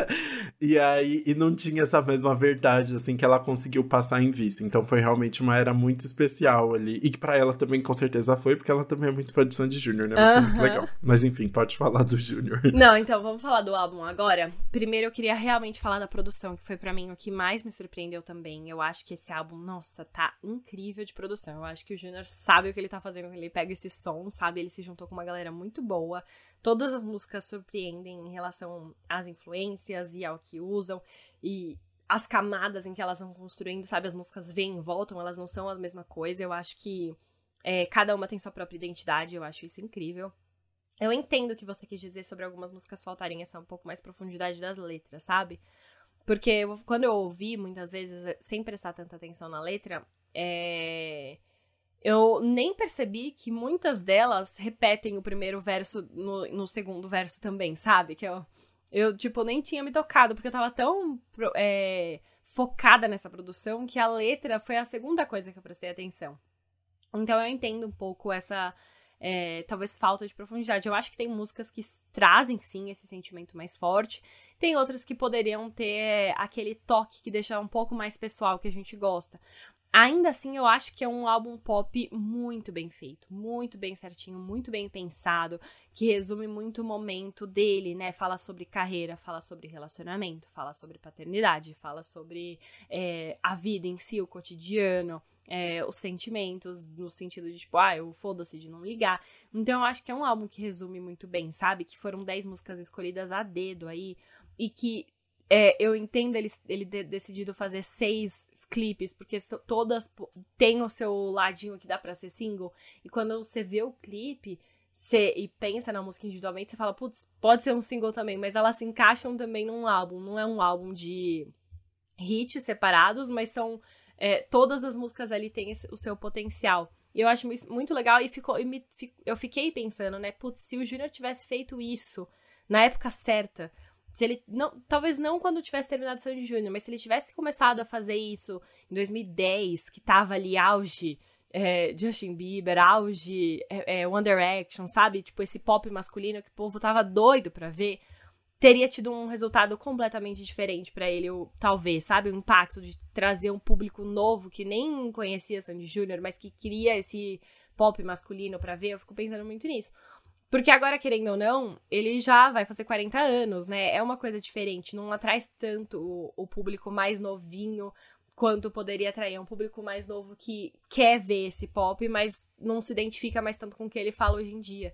Speaker 1: e aí e não tinha essa mesma verdade, assim, que ela conseguiu passar em vício. Então foi realmente uma era muito especial ali. E que pra ela também com certeza foi, porque ela também é muito fã de Sandy Júnior, né? Mas uh -huh. muito legal. Mas enfim, pode falar do Júnior.
Speaker 2: Não, então vamos falar do álbum agora. Primeiro eu queria realmente falar da produção, que foi para mim o que mais me surpreendeu também. Eu acho que esse álbum, nossa, tá incrível de produção. Eu acho que o Júnior sabe o que ele tá fazendo, ele pega esse som, sabe? Ele se juntou com uma galera muito boa. Todas as músicas surpreendem em relação às influências e ao que usam. E as camadas em que elas vão construindo, sabe? As músicas vêm e voltam, elas não são a mesma coisa. Eu acho que é, cada uma tem sua própria identidade, eu acho isso incrível. Eu entendo o que você quis dizer sobre algumas músicas faltarem essa um pouco mais profundidade das letras, sabe? Porque eu, quando eu ouvi, muitas vezes, eh, sem prestar tanta atenção na letra, é... eu nem percebi que muitas delas repetem o primeiro verso no, no segundo verso também, sabe? Que eu eu, tipo, nem tinha me tocado, porque eu tava tão é, focada nessa produção que a letra foi a segunda coisa que eu prestei atenção. Então eu entendo um pouco essa. É, talvez falta de profundidade. Eu acho que tem músicas que trazem sim esse sentimento mais forte, tem outras que poderiam ter aquele toque que deixa um pouco mais pessoal que a gente gosta. Ainda assim, eu acho que é um álbum pop muito bem feito, muito bem certinho, muito bem pensado, que resume muito o momento dele, né? Fala sobre carreira, fala sobre relacionamento, fala sobre paternidade, fala sobre é, a vida em si, o cotidiano, é, os sentimentos, no sentido de, tipo, ah, eu foda-se de não ligar. Então, eu acho que é um álbum que resume muito bem, sabe? Que foram 10 músicas escolhidas a dedo aí, e que é, eu entendo ele, ele decidido fazer seis clipes, porque todas têm o seu ladinho que dá pra ser single. E quando você vê o clipe e pensa na música individualmente, você fala, putz, pode ser um single também, mas elas se encaixam também num álbum. Não é um álbum de hits separados, mas são. É, todas as músicas ali têm esse, o seu potencial. E eu acho isso muito legal e, ficou, e me, eu fiquei pensando, né? Putz, se o Júnior tivesse feito isso na época certa, se ele não, talvez não quando tivesse terminado Sandy Júnior, mas se ele tivesse começado a fazer isso em 2010, que tava ali auge é, Justin Bieber, auge é, é, One Direction, sabe? Tipo esse pop masculino que o povo tava doido para ver, teria tido um resultado completamente diferente para ele, talvez, sabe? O impacto de trazer um público novo que nem conhecia Sandy Júnior, mas que queria esse pop masculino para ver. Eu fico pensando muito nisso. Porque agora, querendo ou não, ele já vai fazer 40 anos, né? É uma coisa diferente, não atrai tanto o, o público mais novinho quanto poderia atrair um público mais novo que quer ver esse pop, mas não se identifica mais tanto com o que ele fala hoje em dia.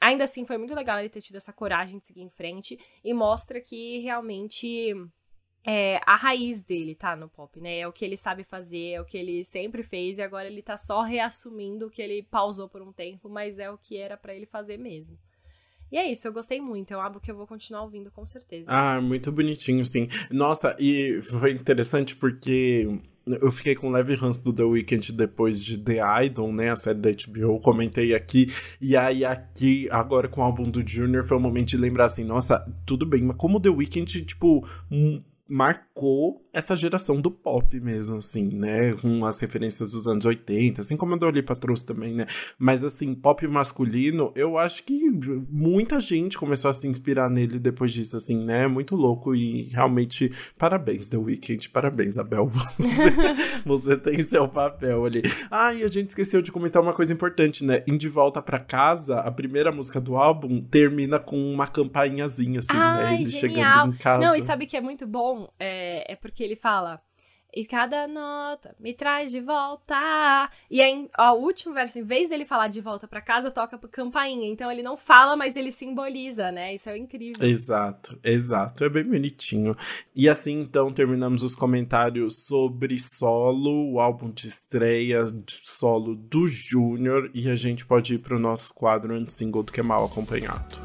Speaker 2: Ainda assim, foi muito legal ele ter tido essa coragem de seguir em frente e mostra que realmente é, a raiz dele tá no pop, né? É o que ele sabe fazer, é o que ele sempre fez e agora ele tá só reassumindo o que ele pausou por um tempo, mas é o que era para ele fazer mesmo. E é isso, eu gostei muito. É um álbum que eu vou continuar ouvindo com certeza.
Speaker 1: Ah, muito bonitinho, sim. Nossa, e foi interessante porque eu fiquei com leve ranço do The Weeknd depois de The Idol, né? A série da HBO, comentei aqui. E aí, aqui, agora com o álbum do Junior, foi o momento de lembrar assim: nossa, tudo bem, mas como The Weeknd, tipo, um, marcou essa geração do pop mesmo, assim, né? Com as referências dos anos 80, assim como a Lipa trouxe também, né? Mas, assim, pop masculino, eu acho que muita gente começou a se inspirar nele depois disso, assim, né? Muito louco e realmente parabéns, The Weeknd, parabéns, Abel. Você, você tem seu papel ali. Ah, e a gente esqueceu de comentar uma coisa importante, né? Em De Volta para Casa, a primeira música do álbum termina com uma campainhazinha, assim,
Speaker 2: Ai,
Speaker 1: né? Ele
Speaker 2: genial.
Speaker 1: chegando em casa.
Speaker 2: Não, e sabe que é muito bom? É, é porque ele fala. E cada nota me traz de volta. E aí, ó, o último verso, em vez dele falar de volta pra casa, toca campainha. Então ele não fala, mas ele simboliza, né? Isso é incrível.
Speaker 1: Exato, exato. É bem bonitinho. E assim, então, terminamos os comentários sobre solo, o álbum de estreia de solo do Júnior. E a gente pode ir pro nosso quadro anti-single do que é mal acompanhado.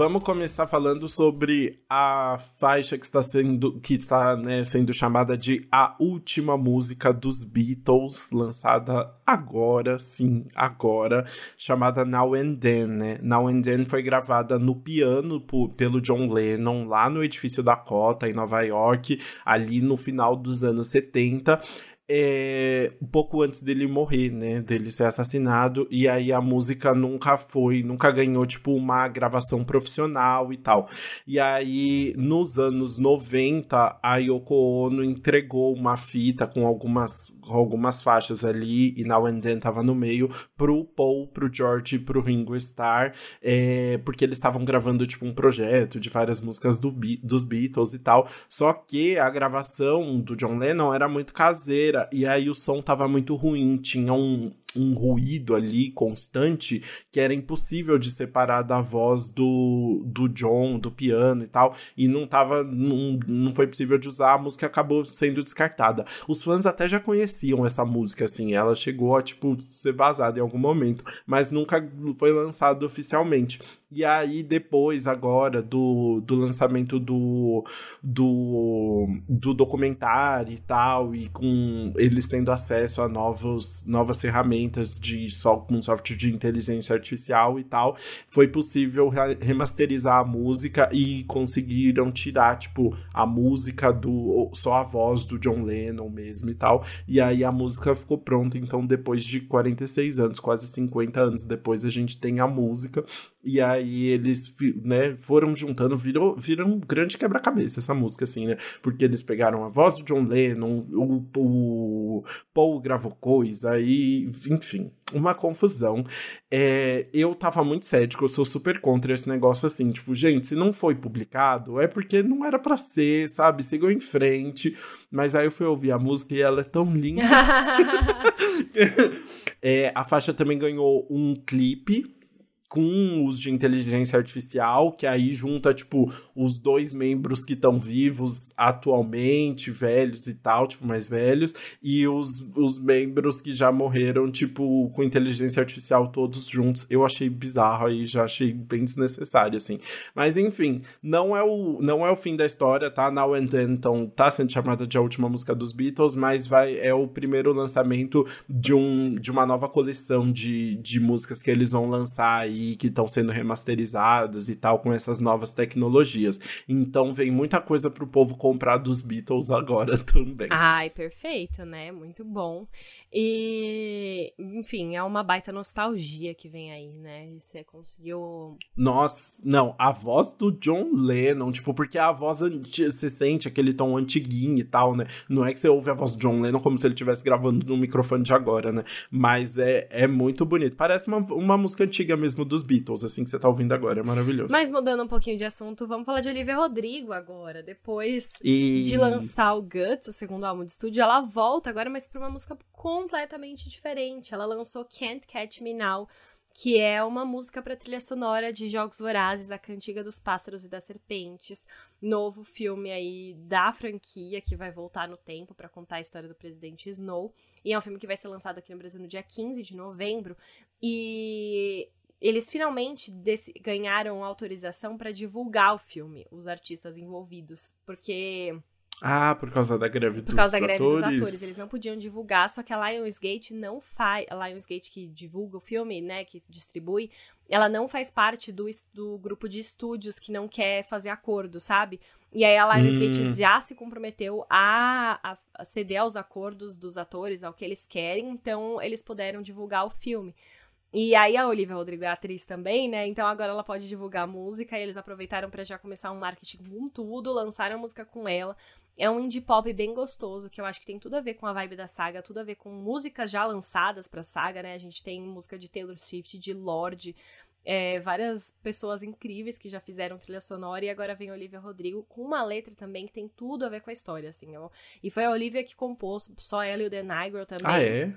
Speaker 1: Vamos começar falando sobre a faixa que está sendo, que está, né, sendo chamada de a última música dos Beatles, lançada agora, sim, agora, chamada Now and Then, né? Now and Then foi gravada no piano por, pelo John Lennon, lá no edifício Dakota, em Nova York, ali no final dos anos 70 é, um pouco antes dele morrer, né? Dele ser assassinado. E aí a música nunca foi, nunca ganhou, tipo, uma gravação profissional e tal. E aí, nos anos 90, a Yoko Ono entregou uma fita com algumas algumas faixas ali, e Now and Then tava no meio, pro Paul, pro George e pro Ringo Starr, é, porque eles estavam gravando, tipo, um projeto de várias músicas do, dos Beatles e tal, só que a gravação do John Lennon era muito caseira, e aí o som tava muito ruim, tinha um, um ruído ali constante que era impossível de separar da voz do, do John, do piano e tal, e não tava, não, não foi possível de usar, a música acabou sendo descartada. Os fãs até já conheciam essa música, assim, ela chegou a, tipo, ser vazada em algum momento, mas nunca foi lançado oficialmente. E aí, depois, agora, do, do lançamento do, do, do documentário e tal, e com eles tendo acesso a novos, novas ferramentas de um software de inteligência artificial e tal, foi possível remasterizar a música e conseguiram tirar, tipo, a música do. só a voz do John Lennon mesmo e tal. E aí a música ficou pronta. Então, depois de 46 anos, quase 50 anos depois, a gente tem a música. E aí eles, né, foram juntando, virou, virou um grande quebra-cabeça essa música, assim, né? Porque eles pegaram a voz do John Lennon, o, o Paul gravou coisa, e, enfim, uma confusão. É, eu tava muito cético, eu sou super contra esse negócio assim, tipo, gente, se não foi publicado, é porque não era para ser, sabe? Sigam em frente. Mas aí eu fui ouvir a música e ela é tão linda. é, a faixa também ganhou um clipe com os de inteligência artificial, que aí junta, tipo, os dois membros que estão vivos atualmente, velhos e tal, tipo, mais velhos, e os, os membros que já morreram, tipo, com inteligência artificial todos juntos. Eu achei bizarro aí, já achei bem desnecessário, assim. Mas, enfim, não é o, não é o fim da história, tá? Now and Then, então, tá sendo chamada de a última música dos Beatles, mas vai, é o primeiro lançamento de, um, de uma nova coleção de, de músicas que eles vão lançar aí aí que estão sendo remasterizadas e tal com essas novas tecnologias. Então vem muita coisa pro povo comprar dos Beatles agora também.
Speaker 2: Ai, perfeito, né? Muito bom. E, enfim, é uma baita nostalgia que vem aí, né? Você conseguiu.
Speaker 1: Nossa, não, a voz do John Lennon, tipo, porque a voz você sente aquele tom antiguinho e tal, né? Não é que você ouve a voz do John Lennon como se ele estivesse gravando no microfone de agora, né? Mas é, é muito bonito. Parece uma, uma música antiga mesmo dos Beatles, assim, que você tá ouvindo agora. É maravilhoso.
Speaker 2: Mas mudando um pouquinho de assunto, vamos falar de Olivia Rodrigo agora. Depois e... de lançar o Guts, o segundo álbum de estúdio, ela volta agora, mas pra uma música completamente diferente. Ela lançou Can't Catch Me Now, que é uma música para trilha sonora de Jogos Vorazes, a Cantiga dos Pássaros e das Serpentes, novo filme aí da franquia que vai voltar no tempo para contar a história do presidente Snow. E é um filme que vai ser lançado aqui no Brasil no dia 15 de novembro. E eles finalmente ganharam autorização para divulgar o filme, os artistas envolvidos, porque
Speaker 1: ah, por causa da greve
Speaker 2: por causa da greve atores. dos atores. Eles não podiam divulgar, só que a Lionsgate não faz. A Lionsgate que divulga o filme, né? Que distribui, ela não faz parte do, do grupo de estúdios que não quer fazer acordo, sabe? E aí a Lionsgate hum. já se comprometeu a, a, a ceder aos acordos dos atores, ao que eles querem, então eles puderam divulgar o filme. E aí a Olivia Rodrigo é atriz também, né? Então agora ela pode divulgar música e eles aproveitaram para já começar um marketing com tudo, lançaram a música com ela. É um indie pop bem gostoso, que eu acho que tem tudo a ver com a vibe da saga, tudo a ver com músicas já lançadas pra saga, né? A gente tem música de Taylor Swift, de Lorde, é, várias pessoas incríveis que já fizeram trilha sonora e agora vem a Olivia Rodrigo com uma letra também que tem tudo a ver com a história, assim. Ó. E foi a Olivia que compôs, só ela e o The Nigel também.
Speaker 1: Ah, é?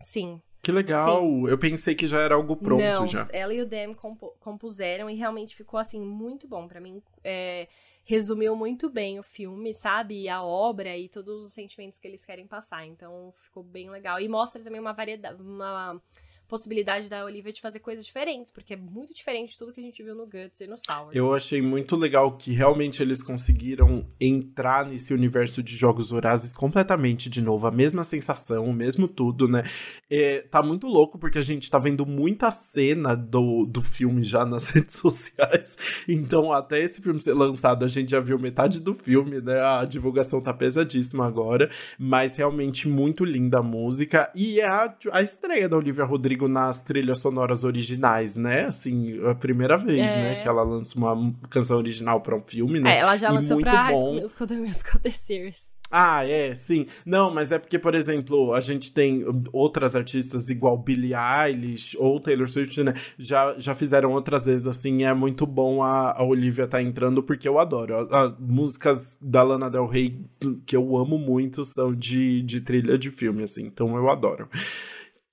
Speaker 2: Sim.
Speaker 1: Que legal! Sim. Eu pensei que já era algo pronto
Speaker 2: Não,
Speaker 1: já.
Speaker 2: ela e o Dem compu compuseram e realmente ficou assim muito bom para mim. É, resumiu muito bem o filme, sabe? A obra e todos os sentimentos que eles querem passar. Então ficou bem legal e mostra também uma variedade, uma possibilidade da Olivia de fazer coisas diferentes, porque é muito diferente de tudo que a gente viu no Guts e no Sour.
Speaker 1: Eu achei muito legal que realmente eles conseguiram entrar nesse universo de jogos vorazes completamente de novo, a mesma sensação, o mesmo tudo, né? É, tá muito louco porque a gente tá vendo muita cena do, do filme já nas redes sociais, então até esse filme ser lançado a gente já viu metade do filme, né? A divulgação tá pesadíssima agora, mas realmente muito linda a música e é a, a estreia da Olivia Rodrigo Rodrigo nas trilhas sonoras originais, né? Assim, a primeira vez, é. né? Que ela lança uma canção original para um filme, né?
Speaker 2: É, ela já lançou muito pra bom. Musical The Musical The Series.
Speaker 1: Ah, é, sim. Não, mas é porque, por exemplo, a gente tem outras artistas igual Billie Eilish ou Taylor Swift, né? Já, já fizeram outras vezes, assim, é muito bom a, a Olivia tá entrando, porque eu adoro. As músicas da Lana Del Rey, que eu amo muito, são de, de trilha de filme, assim, então eu adoro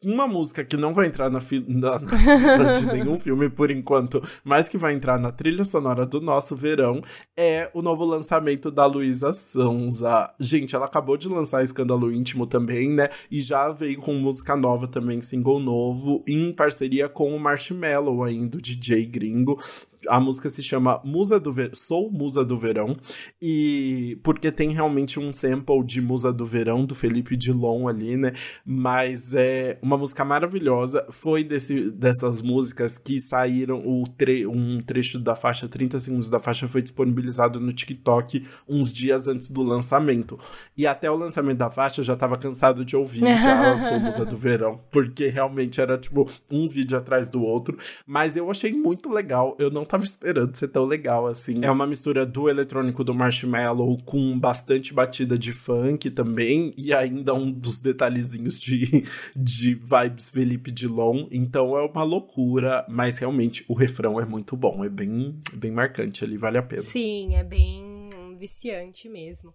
Speaker 1: uma música que não vai entrar na, na, na de nenhum filme por enquanto, mas que vai entrar na trilha sonora do nosso verão, é o novo lançamento da Luísa Sonza. Gente, ela acabou de lançar Escândalo Íntimo também, né? E já veio com música nova também, single novo, em parceria com o Marshmello ainda, o DJ gringo a música se chama Musa do Ver... Sou Musa do Verão, e porque tem realmente um sample de Musa do Verão, do Felipe Dilon ali, né? Mas é uma música maravilhosa. Foi desse, dessas músicas que saíram, o tre... um trecho da faixa, 30 segundos da faixa, foi disponibilizado no TikTok uns dias antes do lançamento. E até o lançamento da faixa eu já tava cansado de ouvir já Sou Musa do Verão, porque realmente era tipo um vídeo atrás do outro. Mas eu achei muito legal. Eu não tava esperando ser tão legal assim. É uma mistura do eletrônico do Marshmallow com bastante batida de funk também, e ainda um dos detalhezinhos de, de vibes Felipe Dilon. Então é uma loucura, mas realmente o refrão é muito bom, é bem, bem marcante ali, vale a pena.
Speaker 2: Sim, é bem viciante mesmo.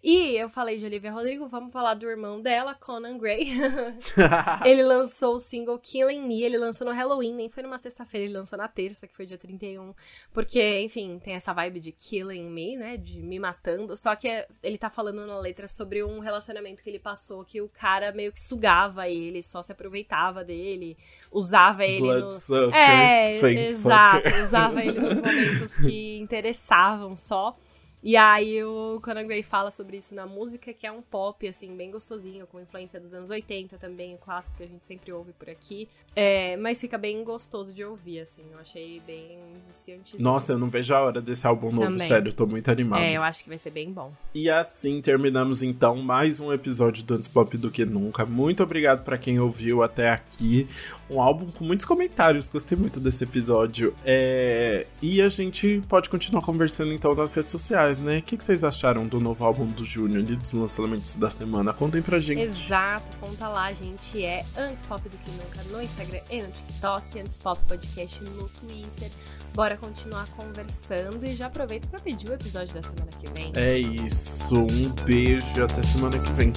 Speaker 2: E eu falei de Olivia Rodrigo, vamos falar do irmão dela, Conan Gray. ele lançou o single Killing Me, ele lançou no Halloween, nem foi numa sexta-feira, ele lançou na terça, que foi dia 31. Porque, enfim, tem essa vibe de Killing Me, né? De me matando. Só que ele tá falando na letra sobre um relacionamento que ele passou, que o cara meio que sugava ele, só se aproveitava dele, usava ele
Speaker 1: Blood
Speaker 2: no.
Speaker 1: Sucker,
Speaker 2: é, exato,
Speaker 1: fucker.
Speaker 2: usava ele nos momentos que interessavam só. E aí o Conan Gray fala sobre isso na música, que é um pop, assim, bem gostosinho, com influência dos anos 80 também, o clássico que a gente sempre ouve por aqui. É, mas fica bem gostoso de ouvir, assim, eu achei bem viciante.
Speaker 1: Nossa, eu não vejo a hora desse álbum novo, também. sério, eu tô muito animado.
Speaker 2: É, eu acho que vai ser bem bom.
Speaker 1: E assim terminamos então mais um episódio do Antes Pop do que Nunca. Muito obrigado para quem ouviu até aqui. Um álbum com muitos comentários, gostei muito desse episódio. É... E a gente pode continuar conversando então nas redes sociais né? O que, vocês acharam do novo álbum do Júnior e dos lançamentos da semana? Contem pra gente.
Speaker 2: Exato, conta lá, gente. É Antes Pop do que nunca no Instagram e no TikTok, Antes Pop Podcast no Twitter. Bora continuar conversando e já aproveita pra pedir o episódio da semana que vem.
Speaker 1: É isso. Um beijo e até semana que vem.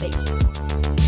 Speaker 2: Beijos.